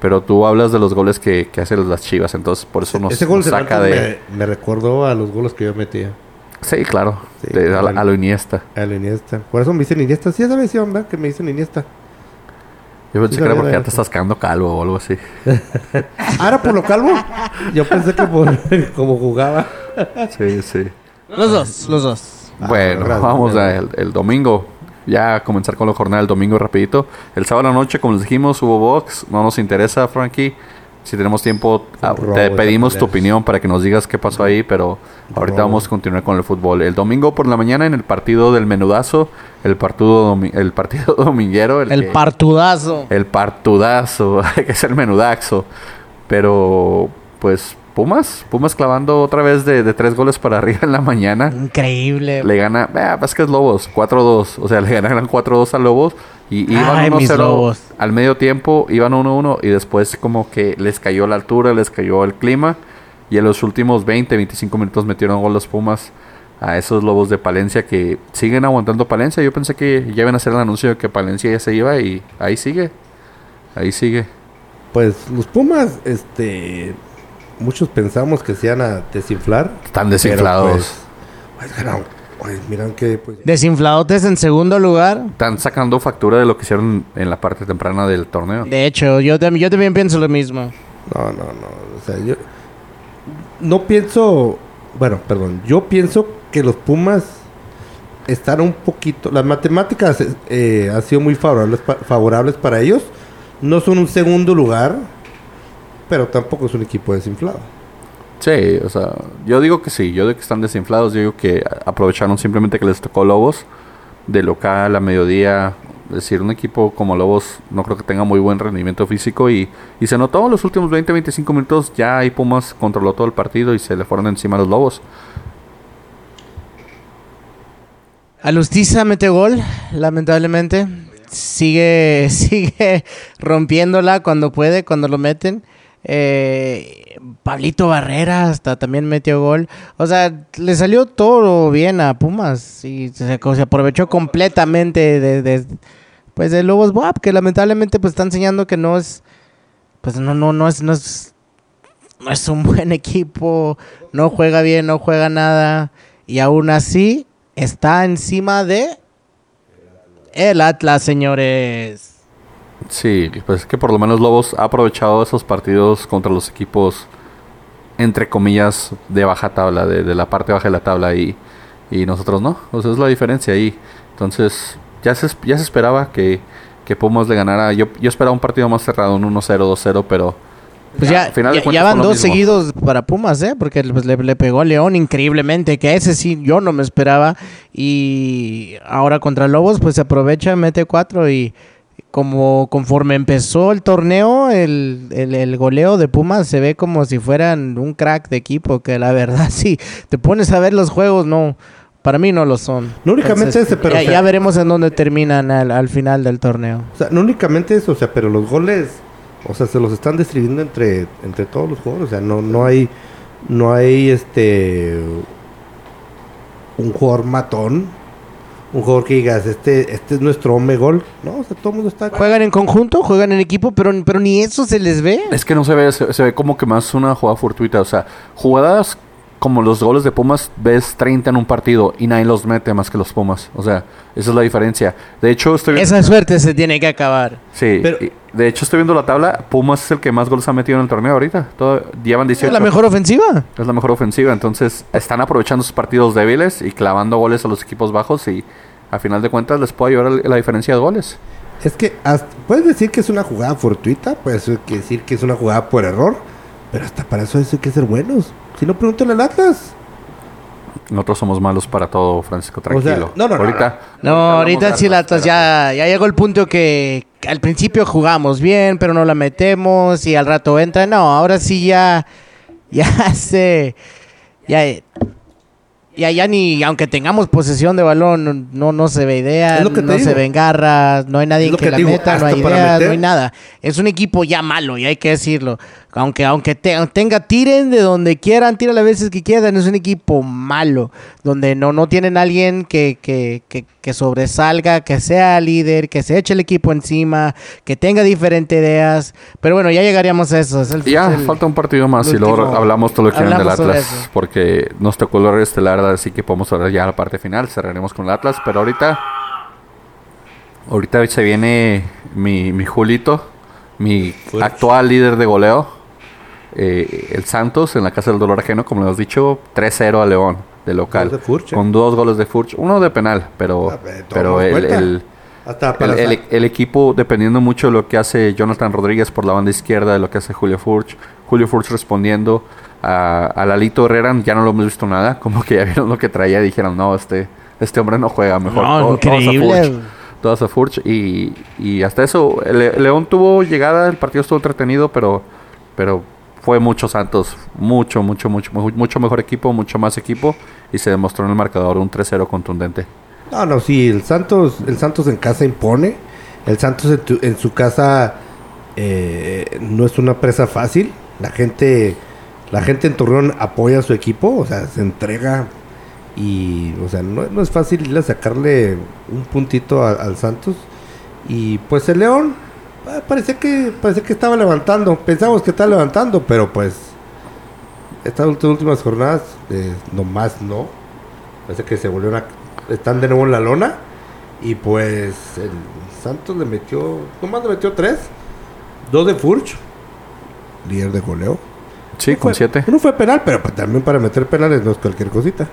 Speaker 1: pero tú hablas de los goles que, que hacen las chivas. Entonces, por eso nos,
Speaker 2: Ese gol
Speaker 1: nos
Speaker 2: de
Speaker 1: saca de.
Speaker 2: Me, me recordó a los goles que yo metía.
Speaker 1: Sí, claro.
Speaker 2: Sí,
Speaker 1: de- a, a lo Iniesta.
Speaker 2: A la Iniesta. Por eso me dicen Iniesta. Sí, esa versión, ¿verdad? Que me dicen Iniesta.
Speaker 1: Yo pensé
Speaker 2: Sí,
Speaker 1: que era porque ya te estás quedando calvo o algo así.
Speaker 2: Ah, ¿era por lo calvo? Yo pensé que por como jugaba.
Speaker 1: Sí, sí.
Speaker 3: Los dos, los dos.
Speaker 2: Ah,
Speaker 1: Bueno,
Speaker 2: gracias,
Speaker 1: vamos a el, el domingo. Ya a comenzar con la jornada del domingo rapidito. El sábado a la noche, como les dijimos, hubo box. No nos interesa, Frankie. Si tenemos tiempo, ah,
Speaker 2: robo
Speaker 1: te pedimos tu opinión para que nos digas qué pasó ahí, pero ahorita
Speaker 2: robo.
Speaker 1: vamos a continuar con el fútbol. El domingo por la mañana en el partido del menudazo, el partido, el partido dominguero, el,
Speaker 3: El
Speaker 1: que-
Speaker 3: partudazo.
Speaker 1: el partudazo, que es el menudazo. Pero, pues, Pumas, Pumas clavando otra vez de, de tres goles para arriba en la mañana.
Speaker 3: Increíble.
Speaker 1: Le gana, eh, es que es Lobos, 4-2. O sea, le ganaron 4-2 a Lobos. Y iban
Speaker 3: Ay, mis
Speaker 1: 1-0
Speaker 3: Lobos.
Speaker 1: al medio tiempo, iban 1-1 y después como que les cayó la altura, les cayó el clima. Y en los últimos 20, 25 minutos metieron gol los Pumas a esos Lobos de Palencia que siguen aguantando Palencia. Yo pensé que ya iban a hacer el anuncio de que Palencia ya se iba y ahí sigue. Ahí sigue.
Speaker 2: Pues los Pumas, este. Muchos pensamos que se iban a desinflar.
Speaker 1: Están desinflados.
Speaker 2: Pues, pues. Pues, miran que. Pues,
Speaker 3: Desinfladotes en segundo lugar.
Speaker 1: Están sacando factura de lo que hicieron en la parte temprana del torneo.
Speaker 3: De hecho, yo, tam- yo también pienso lo mismo.
Speaker 2: No, no, no. O sea, yo. No pienso. Bueno, perdón. Yo pienso que los Pumas están un poquito. Las matemáticas eh, han sido muy favorables, pa- favorables para ellos. No son un segundo lugar, pero tampoco es un equipo desinflado.
Speaker 1: Sí, o sea, yo digo que sí, yo digo que están desinflados, yo digo que a- aprovecharon simplemente que les tocó Lobos de local a mediodía, Es decir, un equipo como Lobos no creo que tenga muy buen rendimiento físico y, y se notó en los últimos 20-25 minutos ya ahí Pumas controló todo el partido y se le fueron encima a los Lobos.
Speaker 3: Alustiza mete gol, lamentablemente. Sigue, sigue rompiéndola cuando puede, cuando lo meten. Eh, Pablito Barrera hasta también metió gol. O sea, le salió todo bien a Pumas y se, aprovechó completamente de, de, pues de Lobos Boab, que lamentablemente pues está enseñando que no es pues no no no es no es no es un buen equipo, no juega bien, no juega nada y aún así está encima de el Atlas, señores.
Speaker 1: Sí, pues es que por lo menos Lobos ha aprovechado esos partidos contra los equipos, entre comillas, de baja tabla, de, de la parte baja de la tabla y, y nosotros no. O sea, es la diferencia ahí. Entonces, ya se, ya se esperaba que, que Pumas le ganara. Yo, yo esperaba un partido más cerrado, un 1-0, 2-0, pero...
Speaker 3: Pues ya, ya, ya, van dos seguidos para Pumas, ¿eh? Porque pues, le, le, pegó a León increíblemente, que ese sí yo no me esperaba. Y ahora contra Lobos, pues se aprovecha, mete cuatro y como conforme empezó el torneo, el, el, el, goleo de Pumas se ve como si fueran un crack de equipo, que la verdad sí, te pones a ver los juegos, no, para mí no lo son.
Speaker 2: No únicamente Entonces, ese, pero...
Speaker 3: Ya,
Speaker 2: o sea,
Speaker 3: ya, veremos en dónde terminan al, al, final del torneo.
Speaker 2: O sea, no únicamente eso, o sea, pero los goles, o sea, se los están distribuyendo entre, entre todos los jugadores, o sea, no, no hay, no hay este, un jugador matón un jugador que digas, este, este es nuestro hombre gol. No, o sea, todo el mundo está.
Speaker 3: Juegan en conjunto, juegan en equipo, pero, pero ni eso se les ve.
Speaker 1: Es que no se ve, se, se ve como que más una jugada fortuita. O sea, jugadas como los goles de Pumas, ves 30 en un partido y nadie los mete más que los Pumas. O sea, esa es la diferencia. De hecho, estoy
Speaker 3: Esa suerte se tiene que acabar.
Speaker 1: Sí, pero, de hecho estoy viendo la tabla. Pumas es el que más goles ha metido en el torneo ahorita. Todo, llevan 18.
Speaker 3: Es la mejor ofensiva.
Speaker 1: Es la mejor ofensiva. Entonces, están aprovechando sus partidos débiles y clavando goles a los equipos bajos y a final de cuentas les puede ayudar la diferencia de goles.
Speaker 2: Es que hasta, puedes decir que es una jugada fortuita, puedes decir que es una jugada por error, pero hasta para eso hay que ser buenos. Si no, pregúntale al Atlas.
Speaker 1: Nosotros somos malos para todo, Francisco, tranquilo.
Speaker 2: O sea, no, no,
Speaker 1: ahorita,
Speaker 3: no, no, ahorita sí, el Atlas ya, ya llegó el punto que al principio jugamos bien, pero no la metemos y al rato entra. No, ahora sí ya, ya se, ya y allá ni, aunque tengamos posesión de balón, no, no se ve idea, no digo. se ven garras, no hay nadie que, que, la digo, meta, no hay ideas, no hay nada. Es un equipo ya malo, y hay que decirlo. Aunque, aunque te, tenga, tiren de donde quieran, tiren las veces que quieran, es un equipo malo, donde no, no tienen alguien que, que, que, que sobresalga, que sea líder, que se eche el equipo encima, que tenga diferentes ideas. Pero bueno, ya llegaríamos a eso. Es el,
Speaker 1: ya,
Speaker 3: el,
Speaker 1: falta un partido más y luego hablamos todo lo que quieran del Atlas, porque nos tocó el horario estelar, así que podemos hablar ya la parte final, cerraremos con el Atlas, pero ahorita... Ahorita se viene mi, mi Julito, mi actual líder de goleo. Eh, el Santos en la Casa del Dolor Ajeno, como lo hemos dicho, 3-0 a León, de local.
Speaker 2: De Furch, ¿eh?
Speaker 1: Con dos goles de Furch, uno de penal, pero,
Speaker 2: Ah,
Speaker 1: pero el, el, el, el, el, equipo, dependiendo mucho de lo que hace Jonathan Rodríguez por la banda izquierda, de lo que hace Julio Furch, Julio Furch respondiendo a, a Lalito Herrera, ya no lo hemos visto nada, como que ya vieron lo que traía y dijeron, no, este, este hombre no juega, mejor
Speaker 3: no,
Speaker 1: todo,
Speaker 3: increíble.
Speaker 1: todos a Furch. Todas a Furch y, y hasta eso, León tuvo llegada, el partido estuvo entretenido, pero, pero fue mucho Santos, mucho, mucho, mucho, mucho mejor equipo, mucho más equipo. Y se demostró en el marcador un 3-0 contundente.
Speaker 2: No, no, sí, el Santos, el Santos en casa impone, el Santos en, tu, en su casa eh, no es una presa fácil, la gente, la gente en Torreón apoya a su equipo, o sea, se entrega. Y, o sea, no, es fácil irle a sacarle un puntito al Santos. Y pues el León Ah, parece que parece que estaba levantando. Pensamos que estaba levantando, pero pues estas últimas jornadas eh, nomás no. Parece que se volvieron a están de nuevo en la lona y pues el Santos le metió nomás le metió tres, dos de Furch, líder de goleo.
Speaker 1: Sí,
Speaker 2: uno
Speaker 1: con
Speaker 2: fue,
Speaker 1: siete.
Speaker 2: Uno fue penal, pero pues también para meter penales no es cualquier cosita.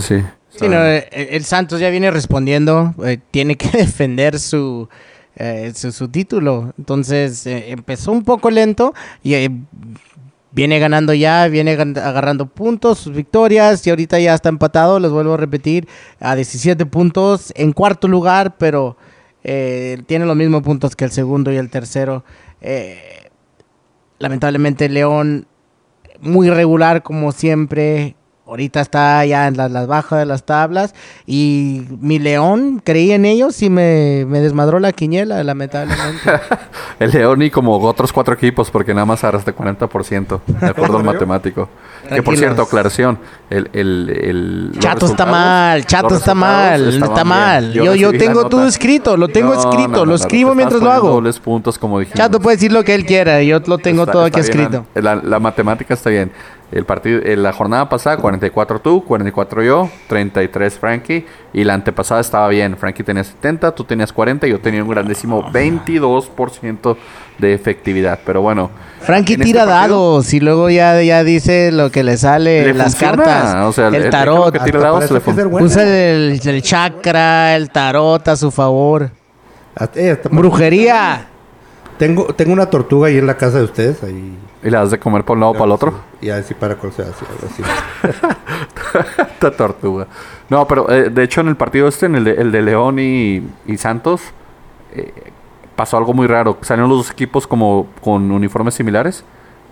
Speaker 1: Sí.
Speaker 3: Sí, no, el, el, Santos ya viene respondiendo, eh, tiene que defender su eh, su, título. Entonces eh, empezó un poco lento y eh, viene ganando ya, viene agarrando puntos, sus victorias y ahorita ya está empatado, les vuelvo a repetir, a 17 puntos en cuarto lugar, pero eh, tiene los mismos puntos que el segundo y el tercero. Lamentablemente León muy regular como siempre. Ahorita está ya en las, las bajas de las tablas. Y mi León, creí en ellos y me, me desmadró la quiniela, lamentablemente.
Speaker 1: El León y como otros cuatro equipos, porque nada más agarraste 40%, de acuerdo al matemático. Que por cierto, aclaración, el... el, el
Speaker 3: Chato está mal, Chato está mal, está mal. Yo, yo tengo todo escrito, lo tengo
Speaker 1: No,
Speaker 3: escrito,
Speaker 1: no, no,
Speaker 3: lo escribo mientras lo hago.
Speaker 1: dobles puntos, como dijimos.
Speaker 3: Chato puede decir lo que él quiera, yo lo tengo
Speaker 1: Está-
Speaker 3: todo
Speaker 1: está
Speaker 3: aquí
Speaker 1: bien,
Speaker 3: escrito.
Speaker 1: La, la matemática está bien. El partido, en la jornada pasada, 44 tú, 44 yo, 33 Frankie. Y la antepasada estaba bien. Frankie tenía 70, tú tenías 40 y yo tenía un grandísimo 22% de efectividad. Pero bueno.
Speaker 3: Frankie
Speaker 1: este
Speaker 3: tira
Speaker 1: partido-
Speaker 3: dados y luego ya, ya dice lo que le sale,
Speaker 1: Le
Speaker 3: las
Speaker 1: funciona,
Speaker 3: cartas,
Speaker 1: o sea, el-
Speaker 3: el tarot.
Speaker 1: que tira dados le
Speaker 2: que.
Speaker 3: Usa el, el chakra, el tarot a su favor.
Speaker 2: Hasta- eh, hasta-
Speaker 3: Brujería.
Speaker 2: Tengo, tengo una tortuga ahí en la casa de ustedes. Ahí.
Speaker 1: Y la das de comer por un lado para el otro.
Speaker 2: Y así para colse así, algo así.
Speaker 1: Esta tortuga. No, pero eh, de hecho en el partido este, en el de, el de León y, y Santos, eh, pasó algo muy raro. Salieron los dos equipos como con uniformes similares.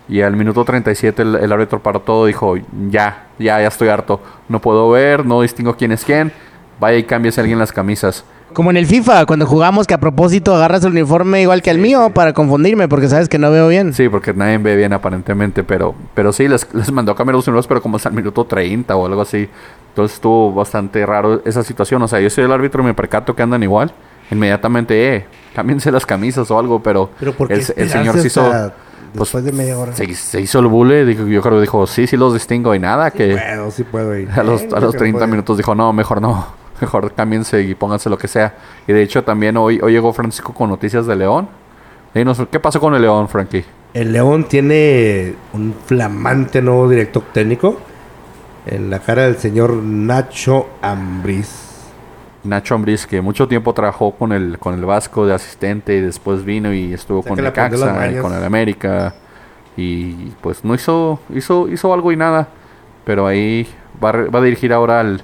Speaker 1: Y al minuto 37 el, el árbitro paró todo dijo, ya, ya, ya estoy harto. No puedo ver, no distingo quién es quién. Vaya y cámbiese alguien las camisas.
Speaker 3: Como en el FIFA, cuando jugamos que a propósito agarras el uniforme igual que el mío para confundirme porque sabes que no veo bien.
Speaker 1: Sí, porque nadie ve bien aparentemente, pero, pero sí, les, les mandó a cambiar los uniformes, pero como hasta el minuto 30 o algo así. Entonces estuvo bastante raro esa situación. O sea, yo soy el árbitro y me percato que andan igual. Inmediatamente, eh, cámbiense las camisas o algo, pero,
Speaker 2: Pero ¿por qué
Speaker 1: el, el señor se hizo... pues,
Speaker 2: después de media hora.
Speaker 1: Se, se hizo el bule, dijo, yo creo que dijo, sí, sí los distingo y nada, que
Speaker 2: Bueno, sí puedo ir.
Speaker 1: a los, a los
Speaker 2: que
Speaker 1: 30
Speaker 2: puede.
Speaker 1: minutos dijo, no, mejor no, mejor cámbiense y pónganse lo que sea. Y de hecho también hoy, hoy llegó Francisco con noticias de León. Dinos, ¿qué pasó con el León, Frankie?
Speaker 2: El León tiene un flamante nuevo director técnico en la cara del señor Nacho Ambriz.
Speaker 1: Nacho Ambriz, que mucho tiempo trabajó con el, con el Vasco de asistente y después vino y estuvo
Speaker 2: O sea,
Speaker 1: con el Caxa y con el América. Y pues no hizo, hizo, hizo algo y nada. Pero ahí va, va a dirigir ahora al,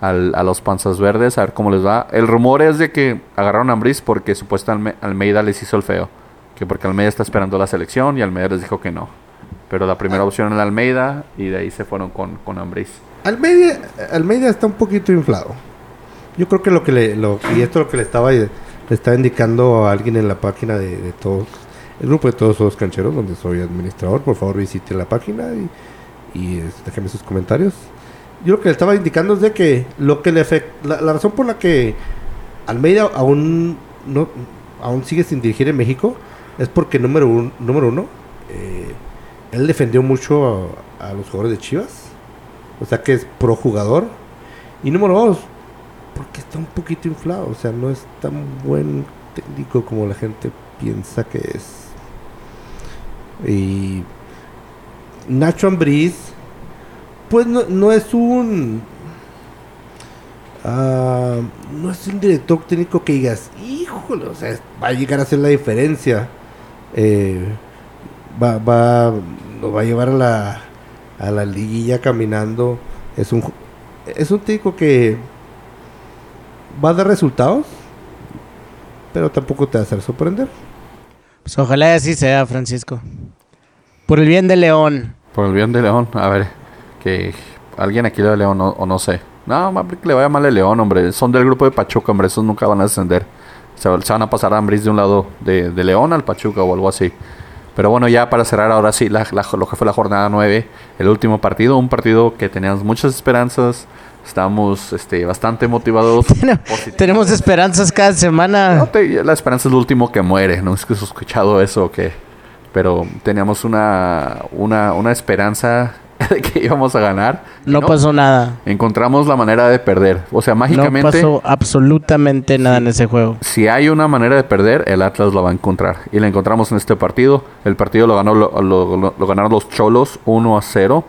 Speaker 1: al- a los Panzas Verdes, a ver cómo les va. El rumor es de que agarraron a Ambriz porque supuestamente Almeida les hizo el feo. Que porque Almeida está esperando la selección y Almeida les dijo que no. Pero la primera opción era Almeida y de ahí se fueron con, con Ambriz.
Speaker 2: Almeida, Almeida está un poquito inflado. Yo creo que lo que le, lo, y esto es lo que le estaba, le estaba indicando a alguien en la página de, de todos, el grupo de todos los cancheros, donde soy administrador, por favor visite la página y, y eh, déjenme sus comentarios. Yo lo que le estaba indicando es de que lo que le afecta, la, razón por la que Almeida aún no, aún sigue sin dirigir en México es porque número, un- número uno, eh, él defendió mucho a, a los jugadores de Chivas. O sea que es pro jugador. Y número dos, porque está un poquito inflado. O sea, no es tan buen técnico como la gente piensa que es. Y Nacho Ambriz, pues no, no es un. ah, no es un director técnico que digas, híjole, o sea, va a llegar a hacer la diferencia. Eh, va, va, lo va a llevar a la, a la liguilla caminando. Es un, es un técnico que va a dar resultados, pero tampoco te va a hacer sorprender.
Speaker 3: Pues ojalá y así sea, Francisco. Por el bien de León.
Speaker 1: Por el bien de León, a ver, que alguien aquí le va a León o, o no sé. No, más que le vaya mal a León, hombre. Son del grupo de Pachuca, hombre. Esos nunca van a descender. Se, se van a pasar a Ambris de un lado de, de León al Pachuca o algo así. Pero bueno, ya para cerrar ahora sí la- la- lo que fue la jornada 9, el último partido, un partido que teníamos muchas esperanzas, estábamos este, bastante motivados.
Speaker 3: Tenemos esperanzas cada
Speaker 1: No,
Speaker 3: semana.
Speaker 1: te- la esperanza es lo último que muere, no es que has escuchado eso o qué. Pero teníamos una, una, una esperanza de que íbamos a ganar.
Speaker 3: No pasó nada.
Speaker 1: Encontramos la manera de perder. O sea,
Speaker 3: No
Speaker 1: mágicamente,
Speaker 3: pasó absolutamente nada en ese juego.
Speaker 1: si hay una manera de perder, el Atlas lo va a encontrar. Y la encontramos en este partido. El partido lo, ganó, lo, lo- lo- lo ganaron los Cholos 1 a 0.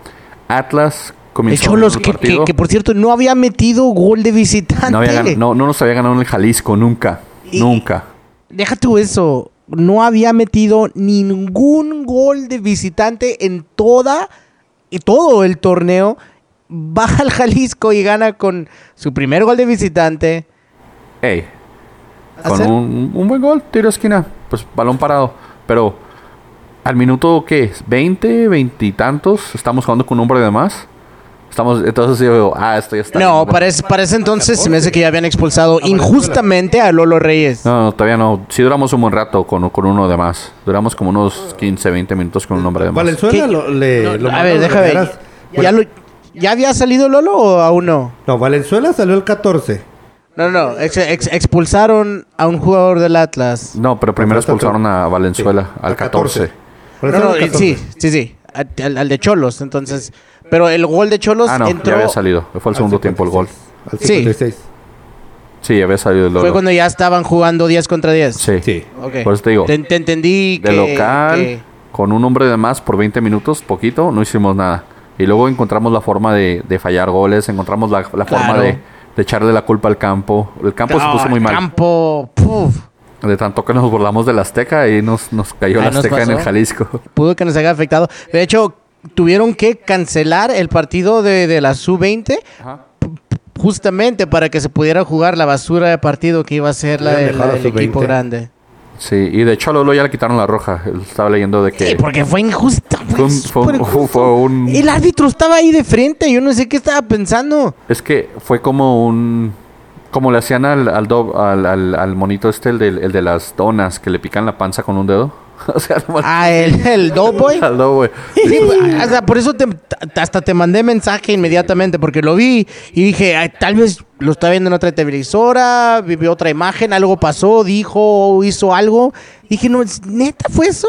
Speaker 1: Atlas
Speaker 3: El
Speaker 1: comenzó
Speaker 3: Cholos,
Speaker 1: el
Speaker 3: que,
Speaker 1: partido.
Speaker 3: que- que por cierto no había metido gol de visitante.
Speaker 1: no, había no, no nos había ganado en el Jalisco, nunca.
Speaker 3: Y-
Speaker 1: Nunca.
Speaker 3: Deja tú eso. No había metido ningún gol de visitante en toda y todo el torneo. Baja al Jalisco y gana con su primer gol de visitante.
Speaker 1: Ey, Con un, un buen gol, tiro de esquina, pues balón parado. Pero al minuto, ¿qué? ¿20, 20 y tantos? Estamos jugando con un hombre de más. Estamos, entonces yo, ah, esto ya está.
Speaker 3: No, para ese, para ese entonces se me hace que ya habían expulsado injustamente a Lolo Reyes.
Speaker 1: No, no, todavía no. Sí duramos un buen rato con, con uno de más. Duramos como unos 15, 20 minutos con un hombre de más.
Speaker 2: Valenzuela le, lo
Speaker 3: a ver, déjame ver. ¿Ya, lo- ¿Ya había salido Lolo o aún no?
Speaker 2: No, Valenzuela salió el 14.
Speaker 3: No, no, ex- ex- expulsaron a un jugador del Atlas.
Speaker 1: No, pero primero expulsaron a Valenzuela
Speaker 2: Sí,
Speaker 1: al 14.
Speaker 3: No,
Speaker 2: Valenzuela
Speaker 3: no,
Speaker 2: el
Speaker 3: eh,
Speaker 2: 14.
Speaker 3: sí, sí, sí. al de Cholos, entonces. Pero el gol de Cholos
Speaker 1: Ah, no,
Speaker 3: entró.
Speaker 1: ya había salido. Fue el segundo tiempo el gol.
Speaker 2: 56. Al
Speaker 3: Sí.
Speaker 2: 56.
Speaker 1: Sí, ya había salido el
Speaker 3: Fue cuando ya estaban jugando 10 contra 10.
Speaker 1: Sí.
Speaker 2: Sí.
Speaker 3: Ok.
Speaker 1: Por eso te digo.
Speaker 3: Te, te entendí
Speaker 1: De
Speaker 3: que-
Speaker 1: local,
Speaker 3: que-
Speaker 1: con un hombre de más por 20 minutos, poquito, no hicimos nada. Y luego encontramos la forma de, de fallar goles, encontramos la, la forma
Speaker 3: Claro.
Speaker 1: de, de echarle la culpa al campo. El campo se
Speaker 3: Ah,
Speaker 1: puso muy
Speaker 3: el
Speaker 1: mal.
Speaker 3: Campo, puf,
Speaker 1: De tanto que nos burlamos del Azteca y nos, nos cayó
Speaker 3: Ah,
Speaker 1: la
Speaker 3: nos
Speaker 1: Azteca en el. Jalisco.
Speaker 3: pudo que nos haya afectado. De hecho, tuvieron que cancelar el partido de, de la Sub-20 justamente para que se pudiera jugar la basura de partido que iba a ser la, de- del equipo
Speaker 2: Sub-20.
Speaker 3: grande.
Speaker 1: Sí, y de hecho a Lolo ya le quitaron la roja. Estaba leyendo de que...
Speaker 3: Sí, porque fue injusta.
Speaker 1: Fue un- fue un-
Speaker 3: súper injusto.
Speaker 1: fue un-
Speaker 3: El árbitro estaba ahí de frente. Yo no sé qué estaba pensando.
Speaker 1: Es que fue como un... Como le hacían al, al, do- al, al- al monito este, el de, el de las donas, que le pican la panza con un dedo. o sea, nomás-
Speaker 3: Ah, el, el Doughboy.
Speaker 1: al do, güey.
Speaker 3: Sí, sea, por eso te- hasta te mandé mensaje inmediatamente, porque lo vi y dije, "Ay, tal vez lo está viendo en otra televisora, vivió otra imagen, algo pasó, dijo, hizo algo. Dije, no, ¿es- ¿neta fue eso?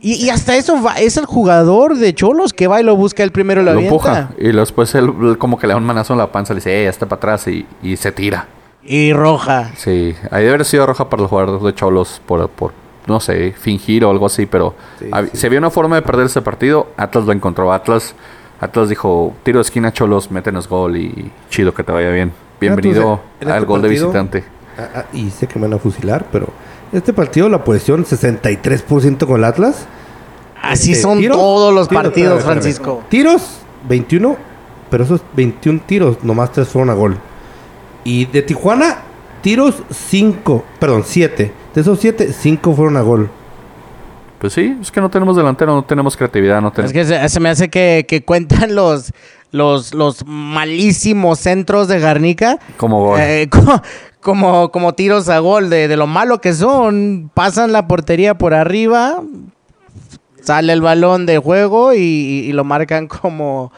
Speaker 3: Y, y hasta eso va, es el jugador de Cholos que va y lo busca el primero y lo,
Speaker 1: empuja. Y después él, él como que le da un manazo en la panza. Le dice, eh, está para atrás. Y, y se tira.
Speaker 3: Y roja.
Speaker 1: Sí. Ahí debe haber sido roja para los jugadores de Cholos por, por no sé, fingir o algo así. Pero
Speaker 2: Sí, sí.
Speaker 1: se vio una forma de perder ese partido. Atlas lo encontró. Atlas, Atlas dijo, tiro de esquina Cholos, métenos gol y chido que te vaya bien. Bienvenido
Speaker 2: en
Speaker 1: al
Speaker 2: este
Speaker 1: gol de visitante.
Speaker 2: Ah, ah, y sé que me van a fusilar, pero este partido, la posición 63% con el Atlas.
Speaker 3: Así
Speaker 2: Este,
Speaker 3: son
Speaker 2: tiros,
Speaker 3: todos los
Speaker 2: tiros,
Speaker 3: partidos. Francisco.
Speaker 2: Tiros, 21, pero esos 21 tiros, nomás 3 fueron a gol. Y de Tijuana, tiros 5, perdón, 7. De esos 7, 5 fueron a gol.
Speaker 1: Pues sí, es que no tenemos delantero, no tenemos creatividad, no tenemos...
Speaker 3: Es que se, se me hace que, que cuentan los, los, los malísimos centros de Garnica
Speaker 1: Como gol.
Speaker 3: Eh, co- como, como tiros a gol de, de lo malo que son. Pasan la portería por arriba, sale el balón de juego y, y lo marcan como,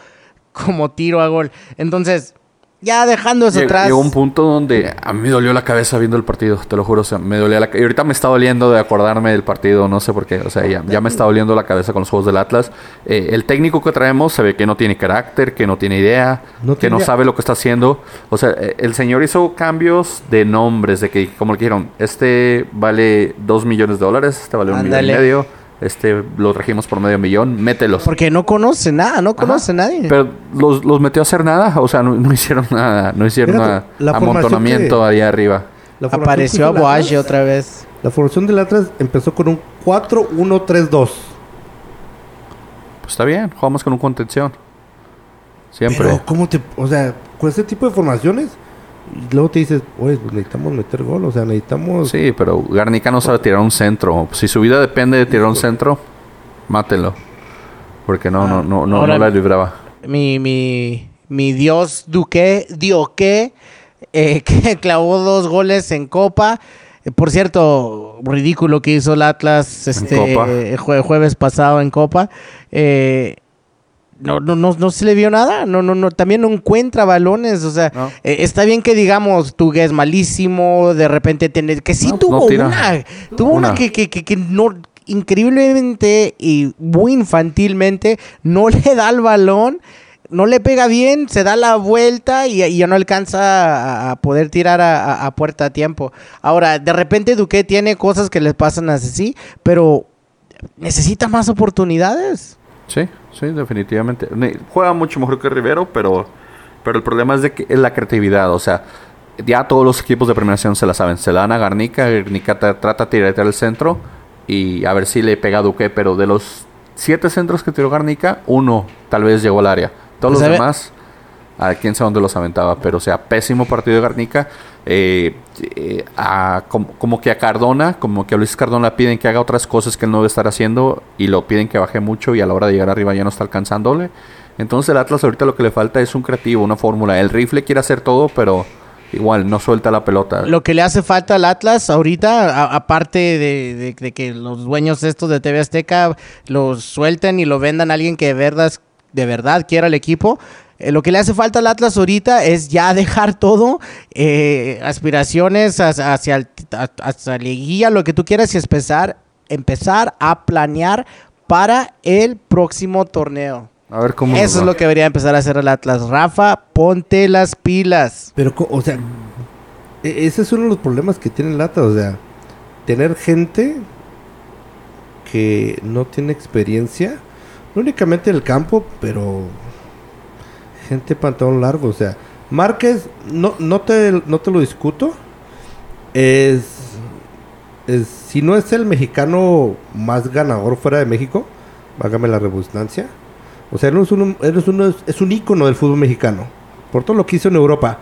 Speaker 3: como tiro a gol. Entonces, ya dejando eso atrás.
Speaker 1: Llegó un punto donde a mí me dolió la cabeza viendo el partido, te lo juro. O sea, me dolía la Y ahorita me está doliendo de acordarme del partido, no sé por qué. O sea, ya, ya me está doliendo la cabeza con los juegos del Atlas. Eh, el técnico que traemos se ve que no tiene carácter, que no tiene idea,
Speaker 2: No
Speaker 1: que no sabe lo que está haciendo. O sea, eh, el señor hizo cambios de nombres, de que, como le dijeron, este vale 2 millones de dólares, este vale un millón
Speaker 3: Ándale.
Speaker 1: y medio, este lo trajimos por medio millón, mételos.
Speaker 3: Porque no conoce nada, no
Speaker 1: Ajá.
Speaker 3: conoce a nadie.
Speaker 1: Pero los, los metió a hacer nada, o sea, no, no hicieron nada, no hicieron nada. amontonamiento
Speaker 2: que-
Speaker 1: allá arriba.
Speaker 3: Apareció a
Speaker 2: Atlas-
Speaker 3: otra vez.
Speaker 2: La formación del Atlas empezó con un 4-1-3-2.
Speaker 1: Pues está bien, jugamos con un contención. Siempre.
Speaker 2: Pero, ¿cómo te.? O sea, con ese tipo de formaciones. Y luego te dices, oye, pues necesitamos meter gol. O sea, necesitamos.
Speaker 1: Sí, pero Garnica no sabe tirar un centro. Si su vida depende de tirar un centro, mátelo. Porque no, no, no, no,
Speaker 3: Ahora-
Speaker 1: no la libraba.
Speaker 3: mi, mi, mi dios Duque, Dioque, eh, que clavó dos goles en Copa. Por cierto, ridículo que hizo el Atlas este eh, jue- jueves pasado en Copa. Eh, no, no, no, no se le vio nada. No, no, no, también no encuentra balones. O sea,
Speaker 1: No.
Speaker 3: eh, está bien que digamos, Tugue es malísimo, de repente tener que sí
Speaker 1: No,
Speaker 3: tuvo
Speaker 1: no
Speaker 3: una, tuvo una,
Speaker 1: Una.
Speaker 3: que, que, que, que no increíblemente y muy infantilmente no le da el balón, no le pega bien, se da la vuelta y, y ya no alcanza a, a poder tirar a, a- puerta a tiempo. Ahora, de repente Duque tiene cosas que le pasan así, pero necesita más oportunidades.
Speaker 1: Sí, sí, definitivamente. Juega mucho mejor que Rivero, pero, pero el problema es de que es la creatividad. O sea, ya todos los equipos de premiación se la saben. Se la dan a Garnica, Garnica tra- trata de tirar al centro y a ver si le pega a Duque. Pero de los siete centros que tiró Garnica, uno tal vez llegó al área. Todos
Speaker 3: Pues,
Speaker 1: los demás a quién sabe dónde los aventaba. Pero, o sea, pésimo partido de Garnica. Eh, eh, como, que a Cardona, como que a Luis Cardona piden que haga otras cosas que él no debe estar haciendo y lo piden que baje mucho y a la hora de llegar arriba ya no está alcanzándole. Entonces el Atlas ahorita lo que le falta es un creativo, una fórmula. El rifle quiere hacer todo, pero igual no suelta la pelota.
Speaker 3: Lo que le hace falta al Atlas ahorita, aparte de, que los dueños estos de TV Azteca los suelten y lo vendan a alguien que de verdad, de verdad quiera el equipo, eh, lo que le hace falta al Atlas ahorita es ya dejar todo, eh, aspiraciones hacia, hacia, el- a- hacia la liguilla, lo que tú quieras y empezar, empezar a planear para el próximo torneo.
Speaker 1: A ver cómo.
Speaker 3: Eso es lo que debería empezar a hacer el Atlas. Rafa, ponte las pilas.
Speaker 2: Pero, o sea, e- ese es uno de los problemas que tiene el Atlas, o sea, tener gente que no tiene experiencia, no únicamente en el campo, pero gente pantalón largo, o sea, Márquez, no, no, te, no te lo discuto, es, es, si no es el mexicano más ganador fuera de México, hágame la redundancia, o sea, él es, un, él es, es un ícono del fútbol mexicano, por todo lo que hizo en Europa.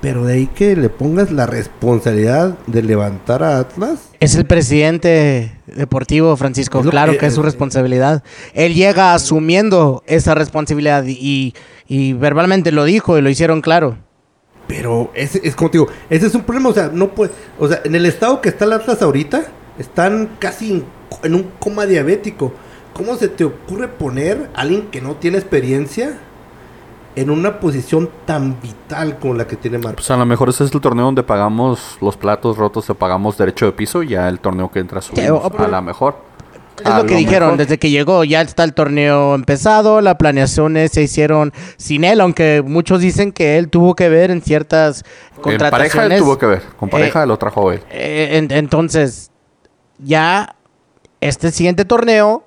Speaker 2: Pero de ahí que le pongas la responsabilidad de levantar a Atlas.
Speaker 3: Es el presidente deportivo, Francisco. Claro
Speaker 2: que-
Speaker 3: que es su responsabilidad. Él llega asumiendo esa responsabilidad y, y verbalmente lo dijo y lo hicieron claro.
Speaker 2: Pero ese es como te digo, ese es un problema. O sea, no puede. O sea, en el estado que está el Atlas ahorita, están casi en, en un coma diabético. ¿Cómo se te ocurre poner a alguien que no tiene experiencia en una posición tan vital como la que tiene Marcos?
Speaker 1: Pues a lo mejor ese es el torneo donde pagamos los platos rotos, te pagamos derecho de piso y ya el torneo que entra subimos.
Speaker 3: o-
Speaker 1: a lo mejor.
Speaker 3: Es
Speaker 1: A
Speaker 3: lo que dijeron
Speaker 1: mejor.
Speaker 3: desde que llegó. Ya está el torneo empezado. Las planeaciones se hicieron sin él, aunque muchos dicen que él tuvo que ver en ciertas
Speaker 1: En
Speaker 3: contrataciones.
Speaker 1: pareja él tuvo que ver. Con pareja
Speaker 3: Eh,
Speaker 1: lo trajo él.
Speaker 3: Eh, en- entonces, ya este siguiente torneo,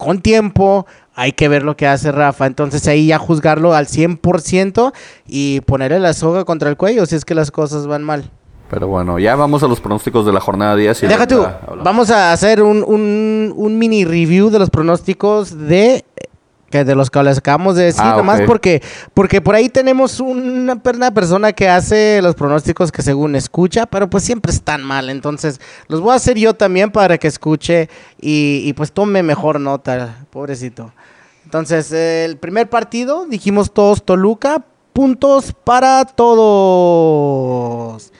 Speaker 3: con tiempo, hay que ver lo que hace Rafa. Entonces ahí ya juzgarlo al 100% y ponerle la soga contra el cuello si es que las cosas van mal.
Speaker 1: Pero bueno, ya vamos a los pronósticos de la jornada 10. y
Speaker 3: Deja tú, vamos a hacer un, un- un mini review de los pronósticos de que de los que les acabamos de decir,
Speaker 1: Ah,
Speaker 3: nomás porque, porque por ahí tenemos una, per- una persona que hace los pronósticos que según escucha, pero pues siempre están mal. Entonces, los voy a hacer yo también para que escuche y, y, pues tome mejor nota, pobrecito. Entonces, el primer partido, dijimos todos Toluca, puntos para todos.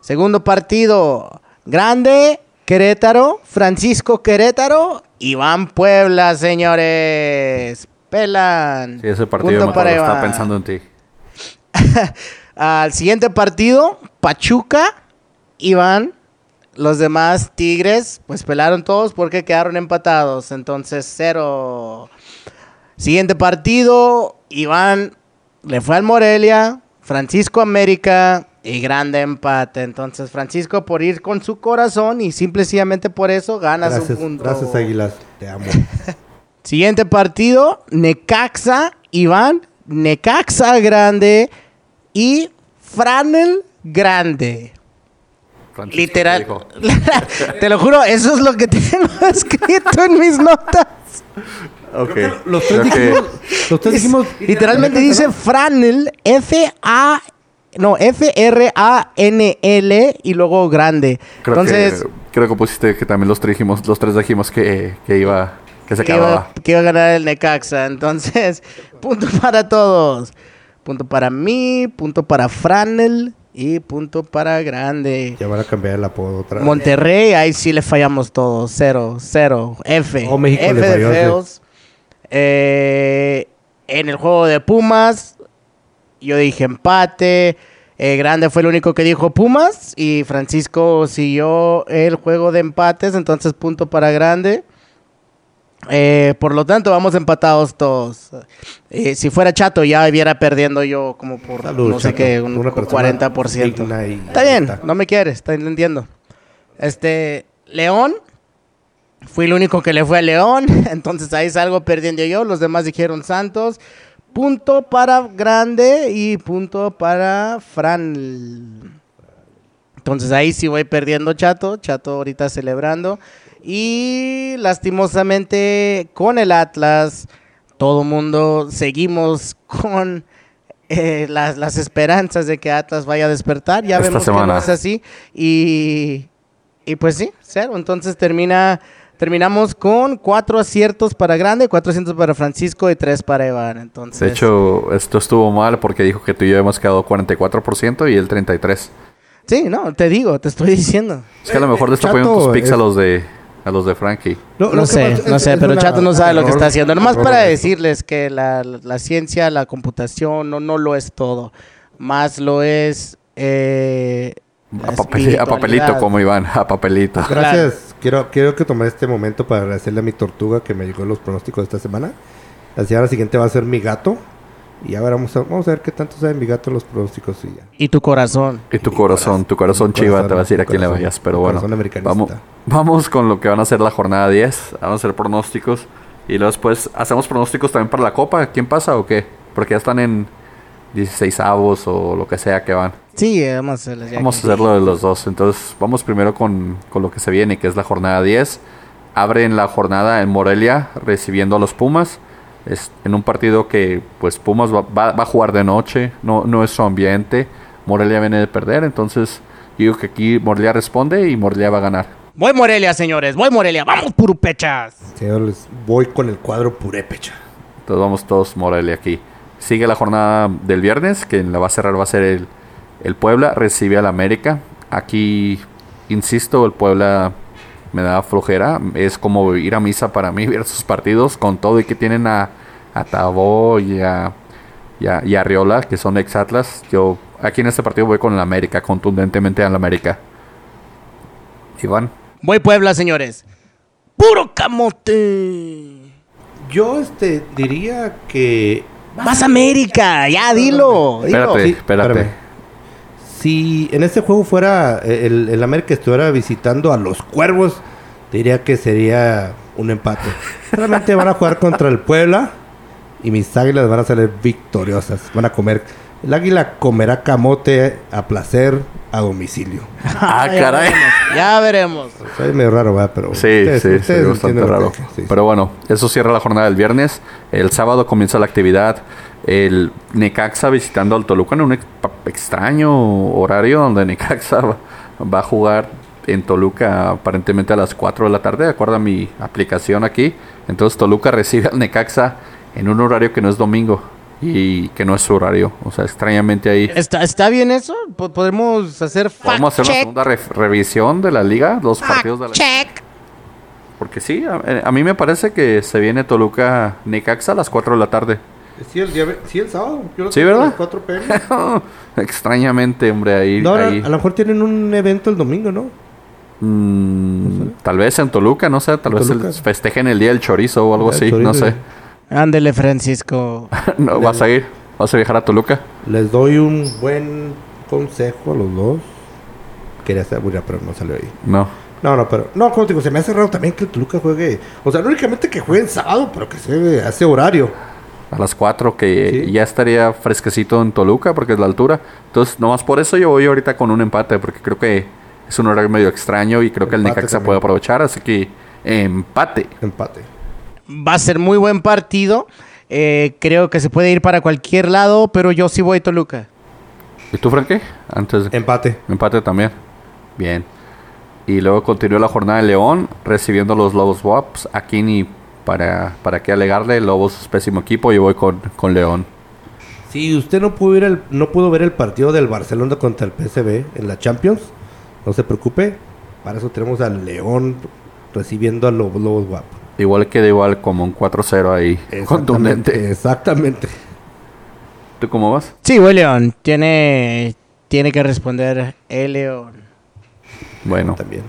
Speaker 3: Segundo partido, Grande, Querétaro, Francisco Querétaro, Iván Puebla, señores. Pelan.
Speaker 1: Sí, ese partido
Speaker 3: para Iván.
Speaker 1: pensando en ti.
Speaker 3: Al siguiente partido, Pachuca, Iván. Los demás Tigres, pues pelaron todos porque quedaron empatados. Entonces, cero. Siguiente partido, Iván le fue al Morelia, Francisco América y grande empate. Entonces, Francisco por ir con su corazón y simplemente por eso gana su
Speaker 2: Gracias,
Speaker 3: punto.
Speaker 2: gracias Águilas, te amo.
Speaker 3: Siguiente partido, Necaxa, Iván, Necaxa grande y Franel grande.
Speaker 1: Francisco
Speaker 3: Literal. Te lo juro, eso es lo que tengo escrito en mis notas.
Speaker 1: Ok.
Speaker 2: Los tres dijimos, los tres dijimos
Speaker 3: Literalmente dice Franel, F-A, no, F-R-A-N-L y luego grande.
Speaker 1: Creo
Speaker 3: Entonces,
Speaker 1: que, creo que pusiste que también los tres dijimos, los tres dijimos que, que iba, que se
Speaker 3: que
Speaker 1: acababa.
Speaker 3: iba, que iba a ganar el Necaxa. Entonces, punto para todos. Punto para mí, punto para Franel y punto para Grande.
Speaker 2: ya van a cambiar el apodo otra vez.
Speaker 3: Monterrey, ahí sí le fallamos todos. Cero, cero. F.
Speaker 2: Oh, México
Speaker 3: F
Speaker 2: le
Speaker 3: de feos. Eh, en el juego de Pumas, yo dije empate. Eh, Grande fue el único que dijo Pumas. Y Francisco siguió el juego de empates. Entonces, punto para Grande. Eh, por lo tanto, vamos empatados todos. Eh, si fuera chato, ya hubiera perdiendo yo como por
Speaker 2: Salud,
Speaker 3: no sé
Speaker 2: Chato.
Speaker 3: qué, un
Speaker 2: Una persona
Speaker 3: 40%.
Speaker 2: digna y-
Speaker 3: Está bien, no me quieres, está entendiendo. Este, León, fui el único que le fue a León, entonces ahí salgo perdiendo yo, los demás dijeron Santos. Punto para Grande y punto para Fran. Entonces ahí sí voy perdiendo Chato, Chato ahorita celebrando. Y lastimosamente con el Atlas, todo mundo seguimos con eh, las, las esperanzas de que Atlas vaya a despertar. Ya
Speaker 1: Esta
Speaker 3: vemos
Speaker 1: semana.
Speaker 3: que no es así. Y, y pues sí, cero. Entonces termina, terminamos con cuatro aciertos para Grande, cuatro aciertos para Francisco y tres para Iván. Entonces,
Speaker 1: De hecho, esto estuvo mal porque dijo que tú y yo hemos quedado 44% y el 33%.
Speaker 3: sí, no, te digo, te estoy diciendo.
Speaker 1: Es que a lo mejor le está tus picks a los de a los de Frankie.
Speaker 3: No sé, no sé,
Speaker 2: es
Speaker 3: pero
Speaker 2: una-
Speaker 3: Chato no sabe lo que está haciendo. Nomás para
Speaker 2: de-
Speaker 3: decirles que la, la ciencia, la computación, no, no lo es todo. Más lo es... Eh, la
Speaker 1: A, papel- a papelito como Iván, a papelito.
Speaker 2: Gracias. Quiero, quiero que tomar este momento para agradecerle a mi tortuga que me llegó los pronósticos de esta semana. La semana siguiente va a ser mi gato. Y ya veremos, vamos a ver qué tanto sabe mi gato los pronósticos y ya.
Speaker 3: Y tu corazón.
Speaker 1: Y tu corazón, tu corazón
Speaker 2: Mi
Speaker 1: chiva
Speaker 2: corazón,
Speaker 1: te va a decir a quién le
Speaker 2: corazón,
Speaker 1: vayas. Pero bueno,
Speaker 2: corazón
Speaker 1: vamos, vamos con lo que van a ser la jornada 10. Vamos a hacer pronósticos. Y luego después hacemos pronósticos también para la Copa. ¿Quién pasa o qué? Porque ya están en 16 avos o lo que sea que van.
Speaker 3: Sí, vamos a
Speaker 1: Vamos hacerlo de los dos. Entonces, vamos primero con, con lo que se viene, que es la jornada 10. Abren la jornada en Morelia recibiendo a los Pumas. Es en un partido que, pues, Pumas va, va- va a jugar de noche. No, no es su ambiente. Morelia viene de perder. Entonces, yo digo que aquí Morelia responde y Morelia va a ganar.
Speaker 3: Voy Morelia, señores. Voy Morelia. Vamos, purupechas.
Speaker 2: Señores, voy con el cuadro purépecha.
Speaker 1: Entonces, vamos todos Morelia aquí. Sigue la jornada del viernes, que la va a cerrar va a ser el, el Puebla. Recibe al América. Aquí, insisto, el Puebla me da flojera. Es como ir a misa para mí, ver sus partidos con todo y que tienen a, a Tabó y a, y a, y a Arriola, que son ex Atlas. Yo aquí en este partido voy con el América, contundentemente al América. Iván.
Speaker 3: Voy Puebla, señores. Puro camote.
Speaker 2: Yo este diría que
Speaker 3: Vas América. Ya, dilo. dilo.
Speaker 1: Espérate,
Speaker 2: Sí,
Speaker 1: espérate.
Speaker 2: espérame. si en este juego fuera eh, el, el América estuviera visitando a los Cuervos, diría que sería un empate. Realmente van a jugar contra el Puebla y mis águilas van a salir victoriosas. Van a comer. El águila comerá camote a placer a domicilio.
Speaker 1: Ah,
Speaker 3: Ya
Speaker 1: caray.
Speaker 3: veremos, Ya veremos.
Speaker 2: Soy medio raro, ¿verdad? Pero
Speaker 1: Sí,
Speaker 2: ustedes-
Speaker 1: sí,
Speaker 2: ustedes
Speaker 1: sí, bastante raro.
Speaker 2: que- sí, sí.
Speaker 1: Pero bueno, eso cierra la jornada del viernes. El sábado comienza la actividad. El Necaxa visitando al Toluca en un ex- extraño horario donde Necaxa va, va a jugar en Toluca aparentemente a las 4 de la tarde, de acuerdo a mi aplicación aquí. Entonces Toluca recibe al Necaxa en un horario que no es domingo y que no es su horario. O sea, extrañamente ahí.
Speaker 3: ¿Está, ¿Está bien eso? Po- ¿Podemos hacer
Speaker 1: a hacer una segunda re- revisión de la liga, los
Speaker 3: Fact
Speaker 1: partidos de la
Speaker 3: check.
Speaker 1: Porque sí, a, a mí me parece que se viene Toluca Necaxa a las 4 de la tarde.
Speaker 2: Sí, el, día- sí, el sábado. Yo lo
Speaker 1: Sí,
Speaker 2: tengo a
Speaker 1: ¿verdad?
Speaker 2: las 4 p.m.
Speaker 1: Extrañamente, hombre, ahí.
Speaker 2: No, ahora,
Speaker 1: ahí.
Speaker 2: a lo mejor tienen un evento el domingo, ¿no?
Speaker 1: Mm, tal vez en Toluca, no sé, tal vez el- festejen el día del chorizo o algo
Speaker 2: El
Speaker 1: así,
Speaker 2: chorizo,
Speaker 1: no sé.
Speaker 3: Ándele, Francisco.
Speaker 1: no, ¿Vas a ir? ¿Vas a viajar a Toluca?
Speaker 2: Les doy un buen consejo a los dos. Quería hacer bulla, pero no salió ahí.
Speaker 1: No.
Speaker 2: No, no, pero... No, como te digo, se me hace raro también que el Toluca juegue... O sea, no únicamente que juegue en sábado, pero que se hace horario.
Speaker 1: A las 4 que
Speaker 2: Sí.
Speaker 1: ya estaría fresquecito en Toluca porque es la altura. Entonces, nomás por eso yo voy ahorita con un empate porque creo que es un horario medio extraño y creo que el Necaxa
Speaker 2: también.
Speaker 1: puede aprovechar, así que empate.
Speaker 2: Empate.
Speaker 3: Va a ser muy buen partido. Eh, creo que se puede ir para cualquier lado, pero yo sí voy Toluca.
Speaker 1: ¿Y tú, Frankie? Antes de...
Speaker 2: Empate.
Speaker 1: Empate también. Bien. Y luego continuó la jornada de León, recibiendo a los Lobos Wops. Aquí ni para, para qué alegarle. Lobos es pésimo equipo. Yo voy con, con León.
Speaker 2: Si usted no pudo, ver el, no pudo ver el partido del Barcelona contra el PSV en la Champions, no se preocupe. Para eso tenemos al León recibiendo a los Lobos Guap.
Speaker 1: Igual queda igual como un 4-0 ahí. Contundente.
Speaker 2: Exactamente.
Speaker 1: ¿Tú cómo vas?
Speaker 3: Sí, voy León. Tiene, tiene que responder el León.
Speaker 1: Bueno,
Speaker 2: También.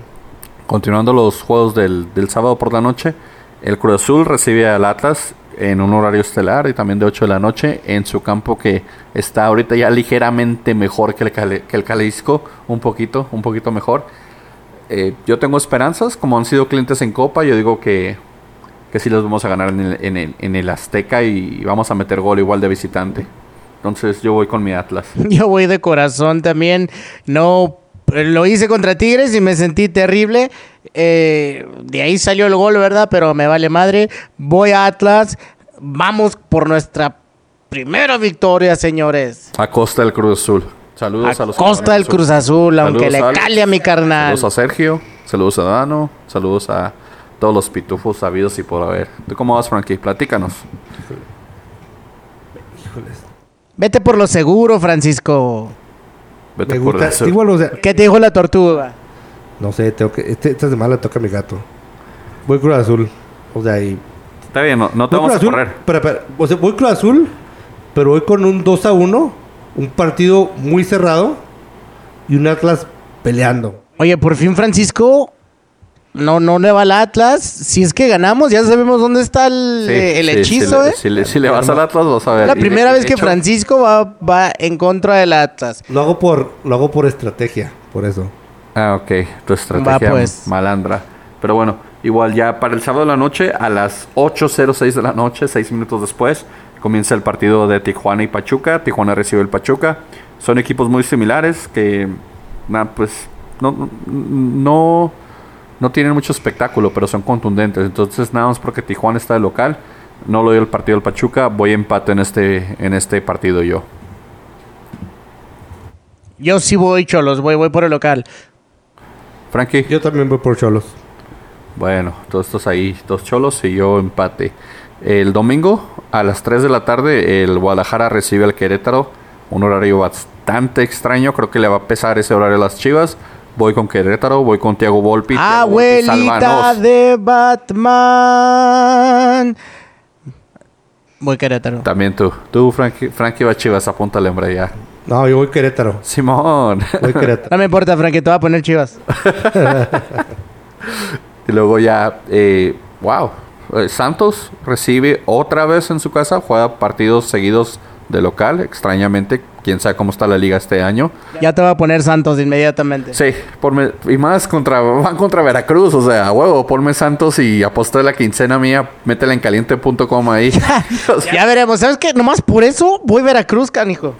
Speaker 1: continuando los juegos del, del sábado por la noche. El Cruz Azul recibe al Atlas en un horario estelar y también de 8 de la noche en su campo que está ahorita ya ligeramente mejor que el, Cale- que el un poquito, un poquito mejor. Eh, yo tengo esperanzas, como han sido clientes en Copa, yo digo que, que sí los vamos a ganar en el, en el- en el Azteca y vamos a meter gol igual de visitante. Entonces yo voy con mi Atlas.
Speaker 3: Yo voy de corazón también. No lo hice contra Tigres y me sentí terrible. Eh, de ahí salió el gol, ¿verdad? Pero me vale madre. Voy a Atlas. Vamos por nuestra primera victoria, señores.
Speaker 1: A costa del Cruz Azul. Saludos a,
Speaker 3: A
Speaker 1: los
Speaker 3: costa del Cruz Azul, aunque
Speaker 1: Saludos,
Speaker 3: le
Speaker 1: Alex.
Speaker 3: cale a mi carnal.
Speaker 1: Saludos a Sergio, saludos a Dano, saludos a todos los pitufos sabidos y por haber. ¿Tú cómo vas, Frankie? Platícanos.
Speaker 2: Híjoles.
Speaker 3: Vete por lo seguro, Francisco.
Speaker 1: Vete
Speaker 2: Me
Speaker 1: por
Speaker 2: gusta.
Speaker 1: eso.
Speaker 2: Igual, o sea,
Speaker 3: ¿Qué te dijo la tortuga?
Speaker 2: no sé, tengo que. Este, esta semana le toca a mi gato. Voy Cruz Azul. O sea, y.
Speaker 1: Está bien, no, no te
Speaker 2: voy
Speaker 1: vamos a
Speaker 2: Azul.
Speaker 1: correr.
Speaker 2: Pero, pero, o sea, voy Cruz Azul, pero voy con un 2 a 1. Un partido muy cerrado. Y un Atlas peleando.
Speaker 3: Oye, por fin, Francisco. No, no le va al Atlas. Si es que ganamos, ya sabemos dónde está el,
Speaker 1: Sí,
Speaker 3: eh, el
Speaker 1: sí,
Speaker 3: hechizo,
Speaker 1: si,
Speaker 3: ¿eh?
Speaker 1: le, si, le, si le vas al Atlas, vas a ver.
Speaker 3: Es la
Speaker 1: de-
Speaker 3: primera
Speaker 1: y
Speaker 3: vez que
Speaker 1: hecho,
Speaker 3: Francisco va, va en contra del Atlas.
Speaker 2: Lo hago por, lo hago por estrategia. Por eso.
Speaker 1: Ah, ok. Tu estrategia
Speaker 3: Va, pues.
Speaker 1: malandra. Pero bueno, igual ya para el sábado de la noche, a las 8.06 de la noche, seis minutos después, comienza el partido de Tijuana y Pachuca. Tijuana recibe el Pachuca. Son equipos muy similares que, nah, pues, no, no, no tienen mucho espectáculo, pero son contundentes. Entonces, nada más porque Tijuana está de local, no lo doy el partido del Pachuca, voy empate en este, en este partido yo.
Speaker 3: Yo sí voy, cholos, voy, voy por el local.
Speaker 1: Frankie.
Speaker 2: Yo también voy por Cholos.
Speaker 1: Bueno, todos estos ahí, dos cholos y yo empate. El domingo a las 3 de la tarde el Guadalajara recibe al Querétaro. Un horario bastante extraño, creo que le va a pesar ese horario a las Chivas. Voy con Querétaro, voy con Tiago Volpi. Volpi,
Speaker 3: Abuelita
Speaker 1: sálvanos.
Speaker 3: de Batman. Voy Querétaro.
Speaker 1: También tú, tú Frankie, Frankie va a Chivas, apúntale hombre ya.
Speaker 2: No, yo voy Querétaro.
Speaker 1: Simón.
Speaker 2: Voy Querétaro.
Speaker 3: No me importa, Frankie, te voy a poner chivas.
Speaker 1: y luego ya, eh, wow, eh, Santos recibe otra vez en su casa, juega partidos seguidos de local, extrañamente, quién sabe cómo está la liga este año.
Speaker 3: Ya te voy a poner Santos inmediatamente.
Speaker 1: Sí, ponme, y más contra, van contra Veracruz, o sea, huevo, ponme Santos y aposté la quincena mía, métela en caliente.com ahí. O sea,
Speaker 3: Ya veremos. ¿Sabes qué? Nomás por eso voy Veracruz, canijo.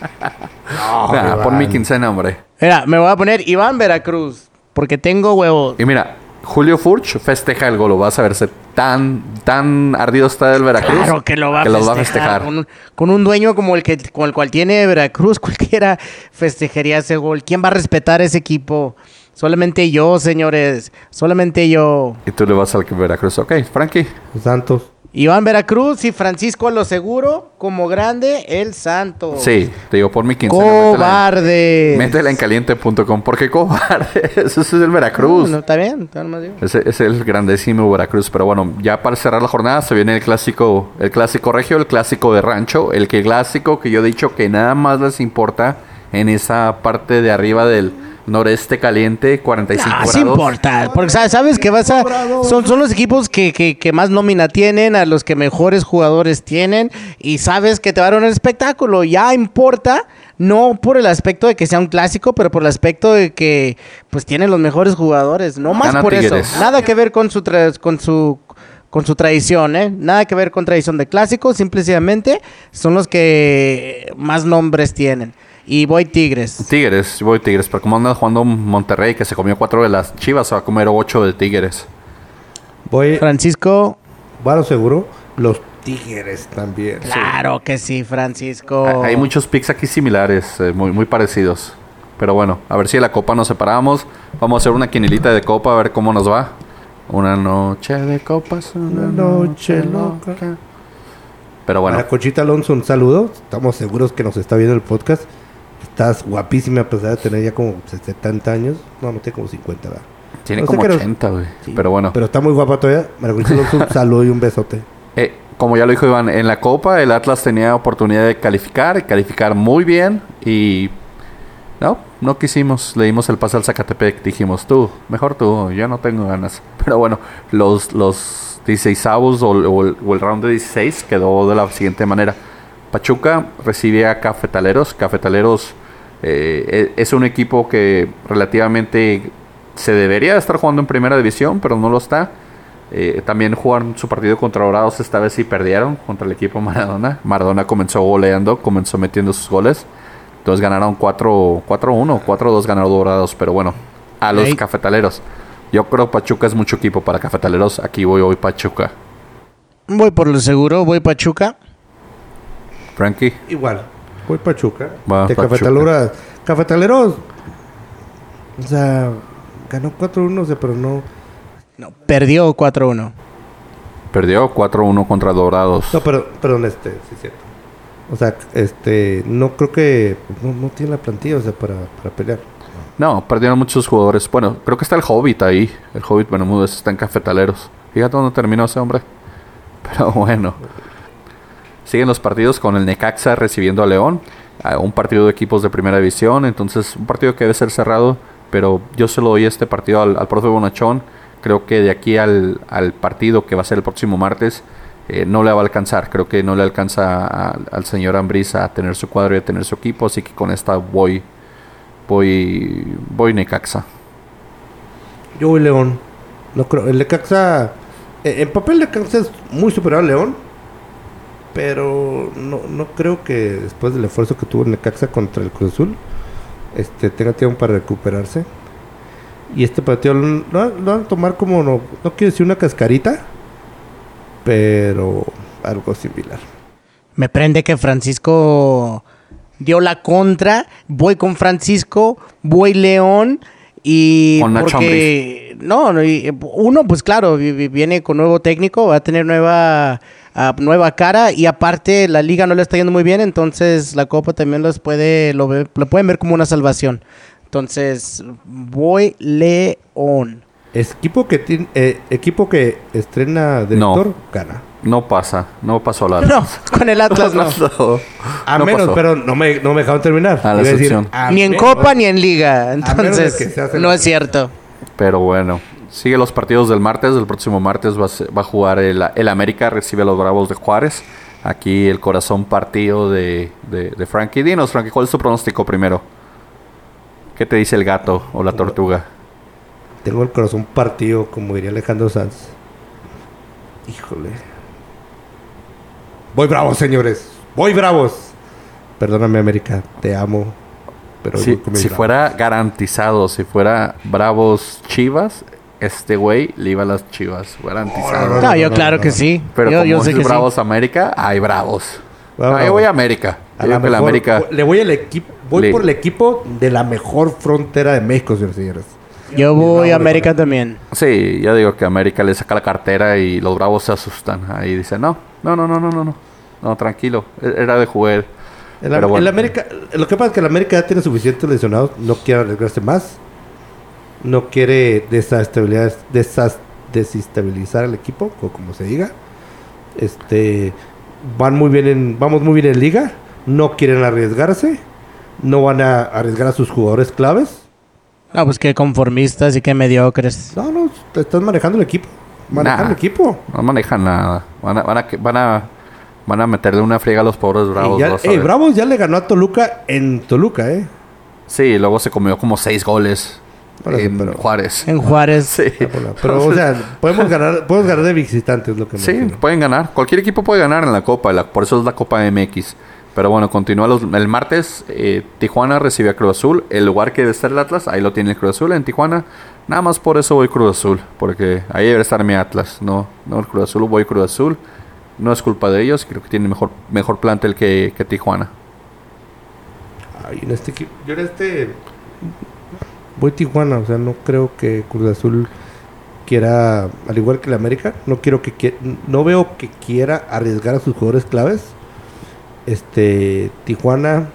Speaker 1: nah,
Speaker 2: Iván.
Speaker 1: pon mi quincena, hombre.
Speaker 3: Mira, me voy a poner Iván Veracruz. Porque tengo huevos.
Speaker 1: Y mira, Julio Furch festeja el gol, vas a verse tan, tan ardido está el Veracruz.
Speaker 3: Claro que lo va a festejar.
Speaker 1: va a festejar.
Speaker 3: Con, un, con un dueño como el que con el cual tiene Veracruz, cualquiera festejaría ese gol. ¿Quién va a respetar ese equipo? Solamente yo, señores. Solamente yo.
Speaker 1: Y tú le vas al Veracruz. Ok, Frankie.
Speaker 2: Santos.
Speaker 3: Iván Veracruz y Francisco a lo seguro, como grande, el Santos.
Speaker 1: Sí, te digo, por mi quincena.
Speaker 3: Cobarde.
Speaker 1: Métela en caliente.com. ¿Por qué cobarde? Ese es el Veracruz.
Speaker 3: No, está bien, está.
Speaker 1: Ese es el grandísimo Veracruz. Pero bueno, ya para cerrar la jornada se viene el clásico, el clásico regio, el clásico de rancho, el que clásico que yo he dicho que nada más les importa en esa parte de arriba del noreste caliente, 45
Speaker 3: Ah,
Speaker 1: grados.
Speaker 3: importa, porque sabes, que vas a son, son los equipos que, que, que más nómina tienen, a los que mejores jugadores tienen y sabes que te va a dar un espectáculo, ya importa no por el aspecto de que sea un clásico, pero por el aspecto de que pues tienen los mejores jugadores, no más por eso, nada que ver con su tra- con su con su tradición, ¿eh? Nada que ver con tradición de clásicos, simplemente son los que más nombres tienen. Y voy Tigres.
Speaker 1: Tigres, voy Tigres, pero como anda jugando Monterrey que se comió cuatro de las Chivas, se va a comer ocho de Tigres.
Speaker 2: Voy,
Speaker 3: Francisco,
Speaker 2: lo seguro. Los Tigres también.
Speaker 3: Claro que sí, Francisco.
Speaker 1: Hay muchos picks aquí similares, eh, muy, muy parecidos. Pero bueno, a ver si en la copa nos separamos. Vamos a hacer una quinilita de copa a ver cómo nos va. Una noche de copas, una noche loca. Pero bueno,
Speaker 2: Para Conchita Alonso, un saludo. Estamos seguros que nos está viendo el podcast. Estás guapísima a pesar de tener ya como 70 años. No, no tiene como 50, ¿verdad?
Speaker 1: tiene
Speaker 2: no
Speaker 1: como
Speaker 2: qué nos-
Speaker 1: 80, güey.
Speaker 2: Sí.
Speaker 1: Pero bueno,
Speaker 2: Pero está muy guapa todavía. María Conchita Alonso, un saludo y un besote.
Speaker 1: eh, como ya lo dijo Iván, en la copa el Atlas tenía oportunidad de calificar, y calificar muy bien. Y no, no quisimos. Le dimos el pase al Zacatepec. Dijimos, tú, mejor tú, yo no tengo ganas. Pero bueno, los, los 16 avos o, o el, o el round de 16 quedó de la siguiente manera. Pachuca recibe a Cafetaleros. Cafetaleros eh, e- es un equipo que relativamente se debería estar jugando en primera división, pero no lo está. Eh, también jugaron su partido contra Dorados, esta vez sí perdieron contra el equipo Maradona. Maradona comenzó goleando, comenzó metiendo sus goles. Entonces ganaron 4 4-1, 4-2 ganaron Dorados, pero bueno, a los cafetaleros. Yo creo Pachuca es mucho equipo para cafetaleros. Aquí voy hoy Pachuca.
Speaker 3: Voy por lo seguro, voy Pachuca.
Speaker 1: Frankie.
Speaker 2: Igual. Voy Pachuca.
Speaker 1: Va,
Speaker 2: de
Speaker 1: Pachuca.
Speaker 2: Cafetaleros. Cafetaleros. O sea, ganó 4-1, o sea, pero no.
Speaker 3: No, perdió 4-1.
Speaker 1: Perdió 4-1 contra Dorados.
Speaker 2: No, pero, perdón, este, sí es cierto. O sea, este, no creo que. No, no tiene la plantilla, o sea, para, para pelear.
Speaker 1: No, perdieron muchos jugadores. Bueno, creo que está el Hobbit ahí. El Hobbit Bermúdez está en Cafetaleros. Fíjate dónde terminó ese hombre. Pero bueno. Siguen los partidos con el Necaxa recibiendo a León. a un partido de equipos de primera división. Entonces, un partido que debe ser cerrado. Pero yo se lo doy este partido al, al profe Bonachón. Creo que de aquí al, al partido que va a ser el próximo martes. eh, no le va a alcanzar. Creo que no le alcanza a- al señor Ambriz a tener su cuadro y a tener su equipo. Así que con esta voy voy voy Necaxa.
Speaker 2: Yo voy León. No creo. El Necaxa. eh, En papel, Necaxa es muy superior al León. Pero no, no creo que después del esfuerzo que tuvo Necaxa contra el Cruz Azul, este, tenga tiempo para recuperarse. Y este partido lo, lo- lo van a tomar como, no, no quiero decir una cascarita, pero algo similar.
Speaker 3: Me prende que Francisco dio la contra. Voy con Francisco, voy León y
Speaker 1: Con Nacho
Speaker 3: porque no, no, y, uno pues claro, vi- vi- viene con nuevo técnico, va a tener nueva nueva cara y aparte la liga no le está yendo muy bien, entonces la copa también los puede lo, ve- lo pueden ver como una salvación. Entonces, voy León.
Speaker 2: Es equipo que tiene, eh, equipo que estrena director, gana.
Speaker 1: No pasa, no pasó la
Speaker 3: No, con el Atlas no.
Speaker 1: pasó.
Speaker 2: A
Speaker 1: No
Speaker 2: menos,
Speaker 1: pasó.
Speaker 2: pero no me, no me dejaron terminar.
Speaker 1: A la
Speaker 2: a
Speaker 3: Ni en
Speaker 2: menos-
Speaker 3: copa ni en liga, entonces
Speaker 2: que
Speaker 3: no es cierto.
Speaker 1: Pero bueno, sigue los partidos del martes. El próximo martes va a, ser- va a jugar el, el América, recibe a los Bravos de Juárez. Aquí el corazón partido de, de, de Frankie. Dinos, Frankie, ¿cuál es tu pronóstico primero? ¿Qué te dice el gato o la tortuga?
Speaker 2: Tengo el corazón partido, como diría Alejandro Sanz. Híjole. Voy bravos, señores. Voy bravos. Perdóname, América. Te amo. Pero
Speaker 1: Si,
Speaker 2: Bravos.
Speaker 1: fuera garantizado, si fuera Bravos Chivas, este güey le iba a las Chivas. Garantizado.
Speaker 3: No, yo claro que sí.
Speaker 1: Pero
Speaker 3: yo,
Speaker 1: como
Speaker 3: yo sé
Speaker 1: es
Speaker 3: que sí.
Speaker 1: Bravos América, hay Bravos.
Speaker 2: Va,
Speaker 1: No,
Speaker 2: bravo.
Speaker 1: yo voy a América.
Speaker 2: A
Speaker 1: Yo
Speaker 2: la
Speaker 1: la América...
Speaker 2: Le voy al equipo. Voy
Speaker 1: Le-
Speaker 2: por el equipo de la mejor frontera de México, señores y señores.
Speaker 3: Yo voy a América también.
Speaker 1: Sí, yo digo que América le saca la cartera y los Bravos se asustan. Ahí dicen, no, no, no, no, no, no, no. No, tranquilo. E- Era de jugar.
Speaker 2: El,
Speaker 1: Pero bueno.
Speaker 2: el América, lo que pasa es que el América ya tiene suficientes lesionados, no quiere arriesgarse más, no quiere desestabilizar, desas- desestabilizar el equipo, o como se diga. Este, van muy bien en, vamos muy bien en liga, no quieren arriesgarse, no van a arriesgar a sus jugadores claves.
Speaker 3: No, pues qué conformistas y qué mediocres.
Speaker 2: No, no, te estás manejando el equipo, manejando
Speaker 1: Nah.
Speaker 2: el equipo.
Speaker 1: No manejan nada. Van a, van a, van a, van a meterle una friega a los pobres Bravos.
Speaker 2: Y ya, eh,
Speaker 1: ver.
Speaker 2: Bravos ya le ganó a Toluca en Toluca, eh.
Speaker 1: Sí, luego se comió como seis goles En
Speaker 2: pero-
Speaker 1: Juárez.
Speaker 3: En Juárez.
Speaker 1: Sí.
Speaker 2: Pero, o sea, podemos ganar, podemos ganar de visitantes, lo que me
Speaker 1: Sí, pueden ganar. Cualquier equipo puede ganar en la Copa. la- por eso es la Copa MX. Pero bueno, continúa los- el martes. eh, Tijuana recibe a Cruz Azul. El lugar que debe estar el Atlas, ahí lo tiene el Cruz Azul en Tijuana. Nada más por eso voy Cruz Azul. Porque ahí debe estar mi Atlas. No, no el Cruz Azul, voy Cruz Azul. No es culpa de ellos. Creo que tiene mejor, mejor plantel que, que Tijuana.
Speaker 2: Ay, en este equipo, yo en este voy Tijuana, o sea, no creo que Cruz Azul quiera, al igual que el América, no quiero que no veo que quiera arriesgar a sus jugadores claves. Este Tijuana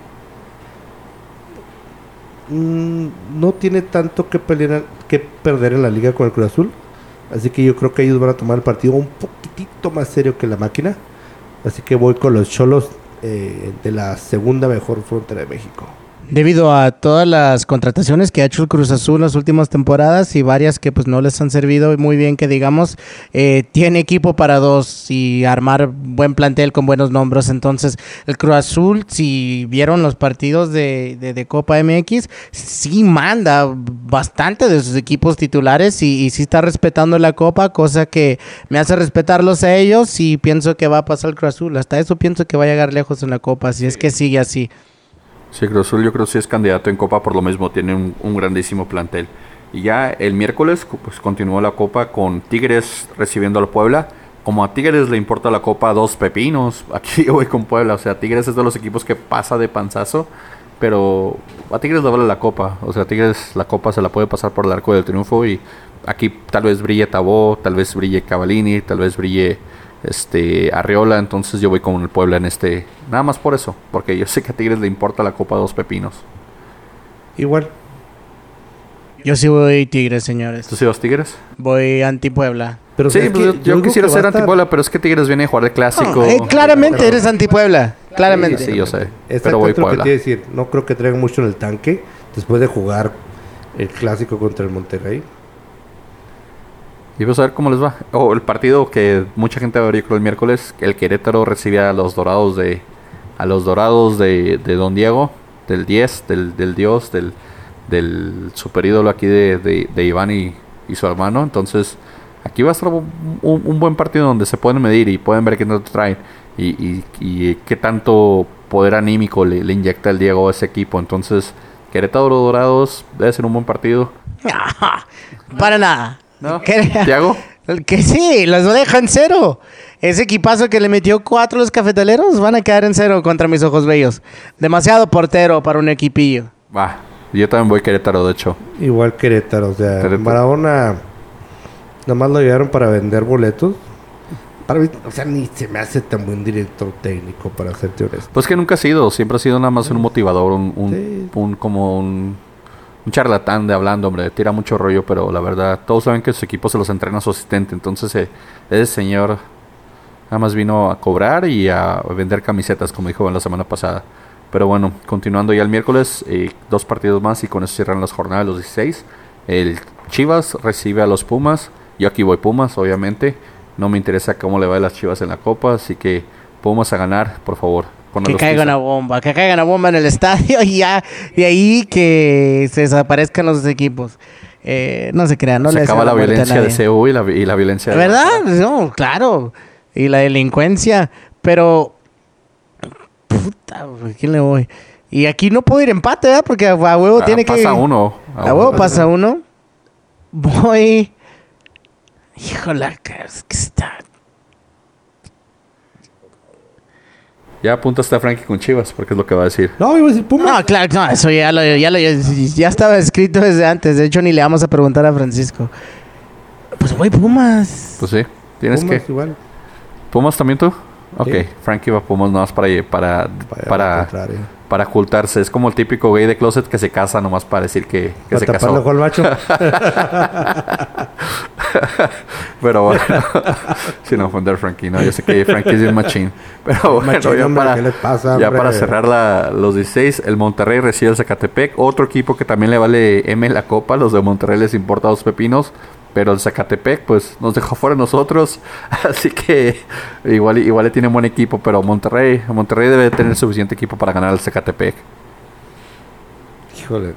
Speaker 2: mm, no tiene tanto que pelear, que perder en la liga con el Cruz Azul, así que yo creo que ellos van a tomar el partido un poquitito más serio que la máquina, así que voy con los Cholos eh, de la segunda mejor frontera de México.
Speaker 3: Debido a todas las contrataciones que ha hecho el Cruz Azul en las últimas temporadas y varias que pues no les han servido muy bien que digamos, eh, tiene equipo para dos y armar buen plantel con buenos nombres. Entonces el Cruz Azul, si vieron los partidos de, de- de Copa MX, sí manda bastante de sus equipos titulares y, y sí está respetando la Copa, cosa que me hace respetarlos a ellos y pienso que va a pasar el Cruz Azul. Hasta eso pienso que va a llegar lejos en la Copa, si es que sigue así.
Speaker 1: Sí, Cruz Azul yo creo que sí es candidato en Copa, por lo mismo tiene un, grandísimo plantel. Y ya el miércoles pues continuó la Copa con Tigres recibiendo al Puebla. como a Tigres le importa la copa dos pepinos, aquí yo voy con Puebla. O sea, Tigres es de los equipos que pasa de panzazo, pero a Tigres le vale la copa. O sea, Tigres la copa se la puede pasar por el arco del triunfo y aquí tal vez brille Tabó, tal vez brille Cavalini, tal vez brille este Arreola. Entonces yo voy con el Puebla en este, nada más por eso, porque yo sé que a Tigres le importa la copa dos pepinos.
Speaker 2: Igual.
Speaker 3: Yo sí voy Tigres, señores.
Speaker 1: ¿Tú sí vas Tigres?
Speaker 3: Voy anti-Puebla.
Speaker 2: Pero
Speaker 1: sí,
Speaker 2: ¿sabes
Speaker 1: pues yo, quisiera
Speaker 2: que
Speaker 1: ser
Speaker 2: a estar-
Speaker 1: anti-Puebla, pero es que Tigres viene a jugar el clásico.
Speaker 3: No, eh, claramente eres anti-Puebla. Claramente.
Speaker 1: Sí, sí, yo sé. Pero voy
Speaker 2: que
Speaker 1: Puebla.
Speaker 2: te decir. No creo que traigan mucho en el tanque después de jugar el clásico contra el Monterrey.
Speaker 1: Y vamos a ver cómo les va. O el partido que mucha gente va a ver yo creo el miércoles, el Querétaro recibe a los Dorados de a los Dorados de, de Don Diego, del 10, del, del Dios, del, del super ídolo aquí de, de, Iván y, y su hermano. Entonces, aquí va a estar un, un- buen partido donde se pueden medir y pueden ver qué tanto traen y, y, y qué tanto poder anímico le, le inyecta el Diego a ese equipo. Entonces, Querétaro Dorados debe ser un buen partido.
Speaker 3: Para nada.
Speaker 1: ¿No?
Speaker 3: ¿Qué-
Speaker 1: ¿Tiago?
Speaker 3: Que sí, los deja en cero. Ese equipazo que le metió cuatro a los cafetaleros van a quedar en cero contra mis ojos bellos. Demasiado portero para un equipillo.
Speaker 1: Va. Yo también voy Querétaro, de hecho.
Speaker 2: Igual Querétaro, o sea,
Speaker 1: Querétaro.
Speaker 2: Maradona nomás lo llevaron para vender boletos. Para mí, o sea, ni se me hace tan buen director técnico, para serte honesto.
Speaker 1: Pues que nunca ha sido, siempre ha sido nada más un motivador, un, un,
Speaker 2: Sí.
Speaker 1: un- como un, un charlatán de hablando, hombre, tira mucho rollo, pero la verdad, todos saben que su equipo se los entrena su asistente, entonces eh, ese señor nada más vino a cobrar y a vender camisetas, como dijo en la semana pasada. Pero bueno, continuando ya el miércoles, eh, dos partidos más y con eso cierran las jornadas los 16. El Chivas recibe a los Pumas, yo aquí voy Pumas, obviamente. No me interesa cómo le va a las Chivas en la Copa, así que Pumas a ganar, por favor.
Speaker 3: Que caiga una bomba, que caiga una bomba en el estadio y ya, de ahí que se desaparezcan los equipos. Eh, no se crean, no
Speaker 1: se
Speaker 3: le
Speaker 1: acaba la
Speaker 3: a
Speaker 1: violencia de. CU y la, y la violencia de
Speaker 3: ¿Verdad? No, claro. Y la delincuencia. Pero. Puta, güey, ¿quién le voy? Y aquí no puedo ir empate, ¿verdad? Porque a a huevo
Speaker 1: Ah,
Speaker 3: tiene que.
Speaker 1: pasa uno.
Speaker 3: A huevo pasa uno. Voy. Híjole, que está.
Speaker 1: Ya apuntaste a Frankie con Chivas, porque es lo que va a decir.
Speaker 2: No, iba a decir Pumas.
Speaker 3: No, claro, no, eso ya lo, ya lo- ya estaba escrito desde antes. De hecho, ni le vamos a preguntar a Francisco. Pues voy Pumas.
Speaker 1: Pues sí, tienes
Speaker 2: Pumas
Speaker 1: que.
Speaker 2: igual.
Speaker 1: ¿Pumas también tú? Ok,
Speaker 2: Sí.
Speaker 1: Frankie va a Pumas nada más para, para, para,
Speaker 2: al contrario.
Speaker 1: para ocultarse. Es como el típico gay de closet que se casa nomás para decir que, que
Speaker 2: Para
Speaker 1: se casó.
Speaker 2: ojo al macho.
Speaker 1: Pero bueno, sin ofender Frankie, ¿no? Yo sé que Frankie es bien machín. Pero bueno,
Speaker 2: Machín,
Speaker 1: ya,
Speaker 2: hombre,
Speaker 1: para, cerrar la- los 16, el Monterrey recibe al Zacatepec. Otro equipo que también le vale M la copa. Los de Monterrey les importa dos pepinos. Pero el Zacatepec, pues, nos dejó fuera nosotros. Así que igual, igual le tiene buen equipo. Pero Monterrey, Monterrey debe tener suficiente equipo para ganar al Zacatepec.
Speaker 2: Híjole.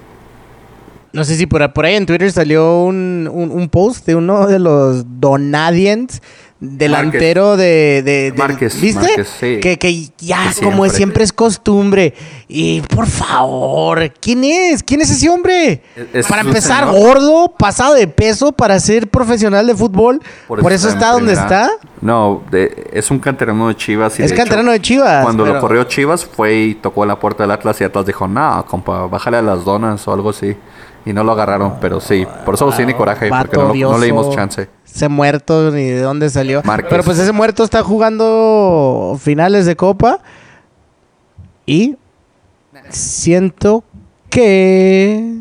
Speaker 3: No sé si por, por ahí en Twitter salió un, un, un post de uno de los Donadians, delantero de, de, de-
Speaker 1: Márquez,
Speaker 3: ¿Viste?
Speaker 1: Márquez, sí.
Speaker 3: Que, que ya,
Speaker 1: Sí,
Speaker 3: como
Speaker 1: siempre.
Speaker 3: siempre es costumbre. Y por favor, ¿quién es? ¿Quién es ese hombre?
Speaker 1: Es-
Speaker 3: para empezar,
Speaker 1: señor.
Speaker 3: gordo, pasado de peso para ser profesional de fútbol. Por, eso está donde está.
Speaker 1: No, de- es un canterano de Chivas. y
Speaker 3: Es
Speaker 1: de hecho,
Speaker 3: canterano de Chivas.
Speaker 1: Cuando
Speaker 3: pero-
Speaker 1: lo corrió Chivas fue y tocó la puerta del Atlas y Atlas dijo, no, compa, bájale a las donas o algo así. Y no lo agarraron, pero sí, por eso tiene coraje, porque no, lo- no le dimos chance.
Speaker 3: Ese muerto, ni de dónde salió.
Speaker 1: Márquez.
Speaker 3: Pero pues ese muerto está jugando finales de Copa. Y siento que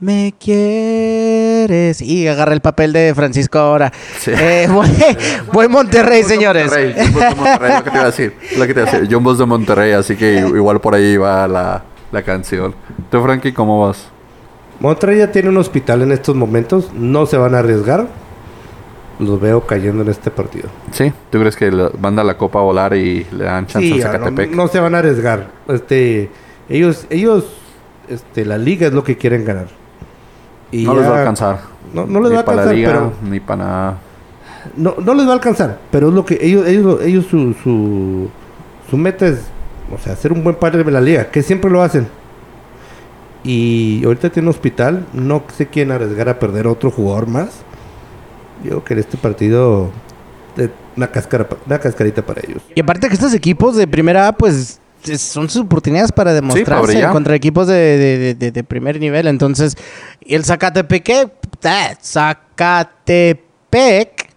Speaker 3: me quieres. Y agarra el papel de Francisco ahora.
Speaker 1: Sí.
Speaker 3: Eh, voy, voy Monterrey, señores.
Speaker 1: Monterrey, de Monterrey, lo que te iba a decir. Lo que te iba a decir. Jumbos de Monterrey, así que igual por ahí va la, la canción. ¿Tú, Frankie, cómo vas?
Speaker 2: Monterrey ya tiene un hospital en estos momentos. No se van a arriesgar. Los veo cayendo en este partido.
Speaker 1: ¿Sí? ¿Tú crees que le- manda la copa a volar y le dan chance
Speaker 2: Sí,
Speaker 1: al
Speaker 2: ah, no,
Speaker 1: Zacatepec?
Speaker 2: no se van a arriesgar. Este, ellos, ellos, este, la liga es lo que quieren ganar. Y
Speaker 1: No les va
Speaker 2: ya-
Speaker 1: a alcanzar.
Speaker 2: No, no les
Speaker 1: ni
Speaker 2: va a
Speaker 1: para la
Speaker 2: alcanzar,
Speaker 1: liga,
Speaker 2: pero
Speaker 1: ni para nada.
Speaker 2: no, no les va a alcanzar. Pero es lo que ellos, ellos, ellos su, su, su meta es, o sea, hacer un buen padre de la liga, que siempre lo hacen. Y ahorita tiene un hospital, no se quieren arriesgar a perder otro jugador más. Yo creo que en este partido de una, una cascarita para ellos.
Speaker 3: Y aparte que estos equipos de primera A, pues es- son sus oportunidades para demostrarse
Speaker 1: brillar.
Speaker 3: contra equipos de, de- de- de- de primer nivel. Entonces, y el Zacatepec, eh, Zacatepec,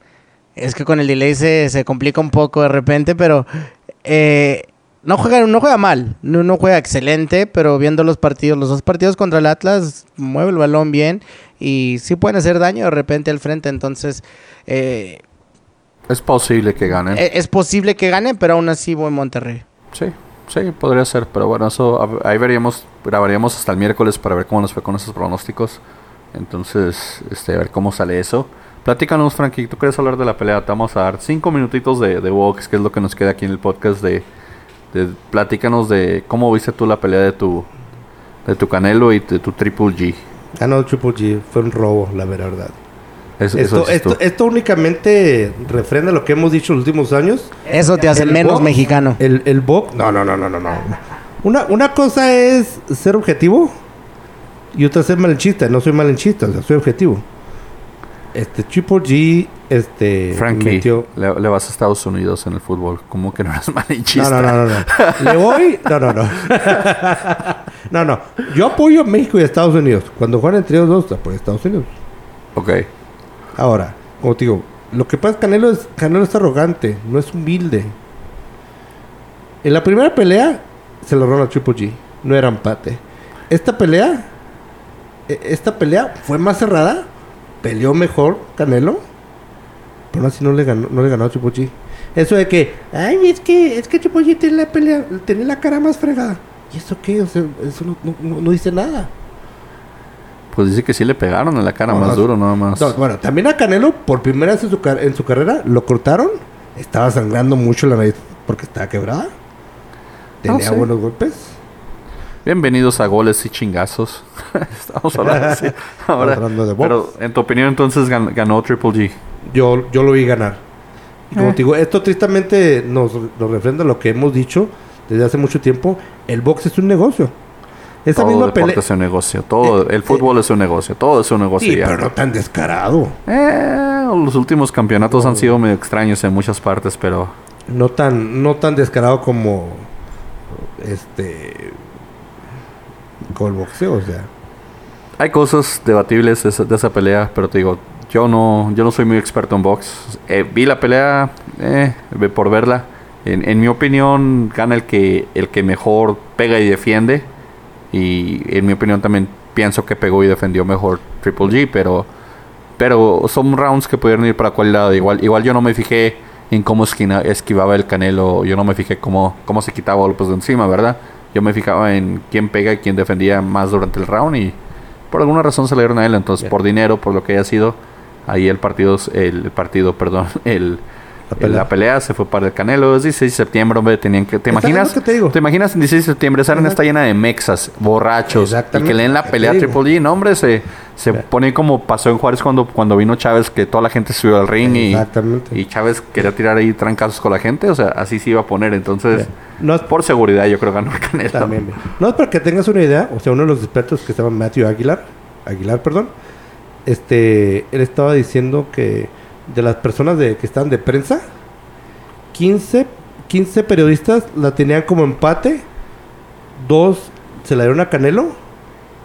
Speaker 3: es que con el delay se, se complica un poco de repente, pero eh, no, juega, no juega mal, no, no juega excelente, pero viendo los partidos, los dos partidos contra el Atlas, mueve el balón bien y sí pueden hacer daño de repente al frente. Entonces, eh,
Speaker 1: Es posible que ganen.
Speaker 3: e- es posible que gane, pero aún así voy Monterrey.
Speaker 1: Sí, sí, podría ser. Pero bueno, eso a- ahí veríamos, grabaríamos hasta el miércoles para ver cómo nos fue con esos pronósticos. Entonces, este, a ver cómo sale eso. Platícanos, Frankie, tú quieres hablar de la pelea. Te vamos a dar cinco minutitos de, de box, que es lo que nos queda aquí en el podcast. De, de platícanos de cómo viste tú la pelea de tu, de tu Canelo y de tu Triple G.
Speaker 2: Ganó el Triple G, fue un robo, la verdad.
Speaker 1: Eso, eso
Speaker 2: Esto,
Speaker 1: tú.
Speaker 2: esto, esto únicamente refrenda lo que hemos dicho los últimos años.
Speaker 3: Eso te hace
Speaker 2: El
Speaker 3: menos
Speaker 2: box-
Speaker 3: mexicano.
Speaker 2: El, el box. No, no, no, no, no, no. Una, una cosa es ser objetivo y otra es ser malinchista. No soy malinchista, o sea, soy objetivo. Este Triple G, este.
Speaker 1: Frankie,
Speaker 2: metió-
Speaker 1: le, le vas a Estados Unidos en el fútbol. ¿Cómo que no eres malinchista?
Speaker 2: no, no, no, no. Le voy. No, no, no. no, no. Yo apoyo a México y a Estados Unidos. Cuando juegan entre ellos dos, apoyo a Estados Unidos.
Speaker 1: Ok.
Speaker 2: Ahora, como te digo, lo que pasa es que Canelo es, Canelo es arrogante, no es humilde. En la primera pelea se lo robaron a Triple G, no era empate. Esta pelea, e- esta pelea fue más cerrada, peleó mejor Canelo, pero así no le ganó, no le ganó a G. Eso de que, ay, es que, es que G tiene la pelea, tenía la cara más fregada. ¿Y eso qué? O sea, eso no, no- dice nada.
Speaker 1: Pues dice que sí le pegaron en la cara
Speaker 2: No,
Speaker 1: más
Speaker 2: no.
Speaker 1: duro, nada más.
Speaker 2: No, bueno, también a Canelo, por primera vez en su, car- en su carrera, lo cortaron. Estaba sangrando mucho la nariz porque estaba quebrada. Tenía buenos golpes.
Speaker 1: Bienvenidos a goles y chingazos. Estamos hablando así. Ahora,
Speaker 2: hablando de box.
Speaker 1: pero en tu opinión entonces gan- ganó Triple G.
Speaker 2: Yo, yo lo vi ganar. Y como
Speaker 1: Eh.
Speaker 2: te digo, esto tristemente nos, nos refrenda lo que hemos dicho desde hace mucho tiempo. El box es un negocio. Esa
Speaker 1: todo
Speaker 2: misma
Speaker 1: deporte
Speaker 2: pelea.
Speaker 1: es un negocio. Todo,
Speaker 2: Eh,
Speaker 1: el fútbol es un negocio. Todo es un negocio
Speaker 2: Sí,
Speaker 1: ya.
Speaker 2: pero no tan descarado.
Speaker 1: Eh, los últimos campeonatos han sido medio extraños en muchas partes, pero
Speaker 2: No tan, no tan descarado como este como el boxeo, o sea.
Speaker 1: hay cosas debatibles de esa, pelea, pero te digo, yo no, yo no soy muy experto en box. Eh, vi la pelea eh, por verla. En, en mi opinión, gana el que, el que mejor pega y defiende. Y en mi opinión también pienso que pegó y defendió mejor Triple G, pero, pero son rounds que pudieron ir para cualquier lado. Igual, igual yo no me fijé en cómo esquina- esquivaba el canelo, yo no me fijé cómo, cómo se quitaba golpes de encima, ¿verdad? Yo me fijaba en quién pega y quién defendía más durante el round y por alguna razón se le dieron a él. Entonces,
Speaker 2: Bien.
Speaker 1: por dinero, por lo que haya sido, ahí el partido, el partido, perdón, el,
Speaker 2: La
Speaker 1: la
Speaker 2: pelea.
Speaker 1: pelea, se fue para el Canelo. Es 16 de septiembre, hombre, tenían que... ¿Te imaginas?
Speaker 2: que te digo.
Speaker 1: ¿Te imaginas en 16 de septiembre? Esa arena está llena de mexas, borrachos. Y que leen la
Speaker 2: ¿Qué
Speaker 1: pelea a? Triple G. No, hombre, se, se pone como pasó en Juárez cuando, cuando vino Chávez, que toda la gente subió al ring y, y Chávez quería tirar ahí trancazos con la gente. O sea, así se iba a poner. Entonces.
Speaker 2: No es
Speaker 1: por seguridad, yo creo que ganó el Canelo.
Speaker 2: También. No es para que tengas una idea, o sea, uno de los expertos que se llama Matthew Aguilar, Aguilar, perdón, este, él estaba diciendo que de las personas de, que están de prensa, 15, 15 periodistas la tenían como empate, dos se la dieron a Canelo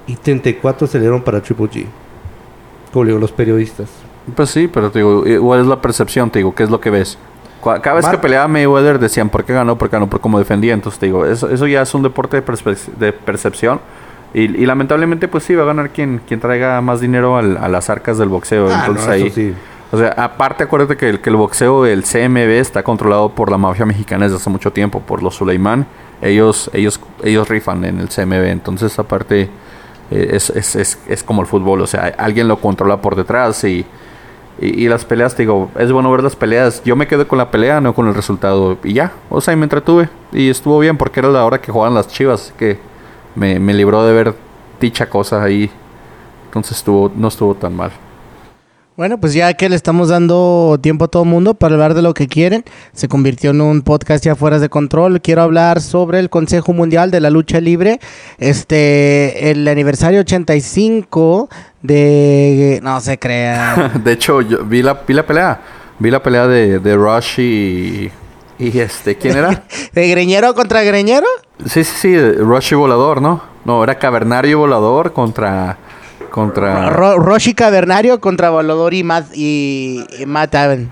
Speaker 2: y 34 se le dieron para Triple G. Como digo, los periodistas.
Speaker 1: Pues sí, pero te digo, igual es la percepción, te digo, ¿qué es lo que ves? Cada vez
Speaker 2: Mar-
Speaker 1: que peleaba Mayweather decían por qué ganó, por qué ganó, por cómo defendía. Entonces te digo, eso, eso ya es un deporte de, percepción. Y, y lamentablemente, pues sí, va a ganar quien, quien traiga más dinero al- a las arcas del boxeo.
Speaker 2: Ah,
Speaker 1: Entonces
Speaker 2: no,
Speaker 1: ahí.
Speaker 2: sí.
Speaker 1: O sea, aparte, acuérdate que el, que el boxeo, el CMB, está controlado por la mafia mexicana desde hace mucho tiempo, por los Suleimán. Ellos, ellos, ellos rifan en el CMB. Entonces, aparte, eh, es, es, es, es como el fútbol. O sea, alguien lo controla por detrás y, y, y las peleas, te digo, es bueno ver las peleas. Yo me quedé con la pelea, no con el resultado. Y ya, o sea, y me entretuve. Y estuvo bien porque era la hora que jugaban las chivas. así que me, me libró de ver dicha cosa ahí. Entonces estuvo, no estuvo tan mal.
Speaker 3: Bueno, pues ya que le estamos dando tiempo a todo el mundo para hablar de lo que quieren, se convirtió en un podcast ya fuera de control. Quiero hablar sobre el Consejo Mundial de la Lucha Libre, este, el aniversario 85 de... No se crea.
Speaker 1: De hecho, yo vi la, vi la pelea. Vi la pelea de, de Rush y... Y este, ¿quién era?
Speaker 3: ¿De greñero contra greñero?
Speaker 1: sí, sí, sí, Rush y Volador, ¿no? No, era Cavernario y Volador contra... Contra...
Speaker 3: Ro- Roshi Cavernario contra Volador y Matt, y, y Matt Taven.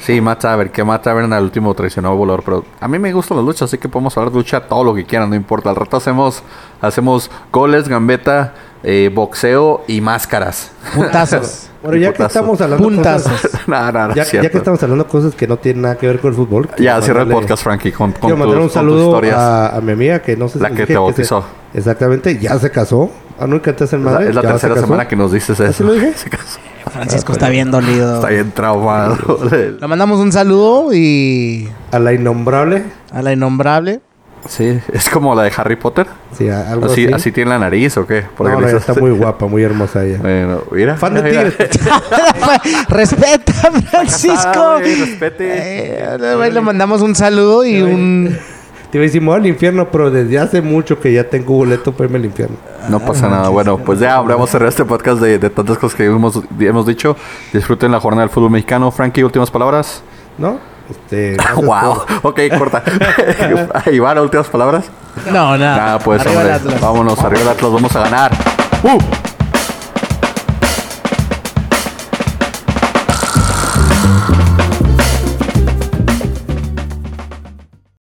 Speaker 1: Sí, Matt Taven, que Matt Taven al último traicionó a Volador, pero a mí me gustan las luchas, así que podemos hablar de lucha todo lo que quieran, no importa. Al rato hacemos, hacemos goles, gambeta, eh, boxeo y máscaras.
Speaker 3: Putazos.
Speaker 2: Bueno, ya que estamos hablando
Speaker 3: Puntazos.
Speaker 2: cosas,
Speaker 1: no, no, no,
Speaker 2: ya,
Speaker 1: es
Speaker 2: ya
Speaker 1: cierto.
Speaker 2: que estamos hablando cosas que no tienen nada que ver con el fútbol.
Speaker 1: Ya, cierra el podcast, Frankie, con, con
Speaker 2: Quiero mandar
Speaker 1: tus-
Speaker 2: un
Speaker 1: con tus
Speaker 2: saludo
Speaker 1: historias.
Speaker 2: a, a mi amiga que no sé
Speaker 1: La que te bautizó.
Speaker 2: se- exactamente, ya se casó. Ah, no te hacen
Speaker 1: Es la,
Speaker 2: madre.
Speaker 1: es la
Speaker 2: ya se
Speaker 1: tercera semana que nos dices eso.
Speaker 2: ¿Así lo dije?
Speaker 1: Se casó.
Speaker 3: Francisco está bien dolido.
Speaker 1: Está bien traumado.
Speaker 3: Le mandamos un saludo y
Speaker 2: A la innombrable.
Speaker 3: a la innombrable.
Speaker 1: sí, es como la de Harry Potter.
Speaker 2: Sí, a- algo
Speaker 1: Así,
Speaker 2: así.
Speaker 1: así tiene la nariz o qué? Porque
Speaker 2: No,
Speaker 1: le
Speaker 2: no,
Speaker 1: dices-
Speaker 2: está muy guapa, muy hermosa ella.
Speaker 1: Bueno, mira.
Speaker 2: Fan de Tigres.
Speaker 3: Respeta,
Speaker 1: Casada,
Speaker 3: Francisco.
Speaker 1: güey, respete.
Speaker 3: Eh, le mandamos un saludo y un...
Speaker 2: Te iba a decir, me voy al infierno, pero desde hace mucho que ya tengo boleto para irme al infierno.
Speaker 1: No pasa nada. Bueno, pues ya vamos a cerrar este podcast de, de tantas cosas que hemos, hemos dicho. Disfruten la jornada del fútbol mexicano. Frankie, últimas palabras.
Speaker 2: ¿No? Este,
Speaker 1: wow.
Speaker 2: por-
Speaker 1: Ok, corta. Iván, últimas palabras.
Speaker 3: No, nada.
Speaker 1: Nada, pues,
Speaker 3: Arriba
Speaker 1: hombre.
Speaker 3: Atlas.
Speaker 1: Vámonos, arriba el Atlas. Vamos a ganar. ¡Uh!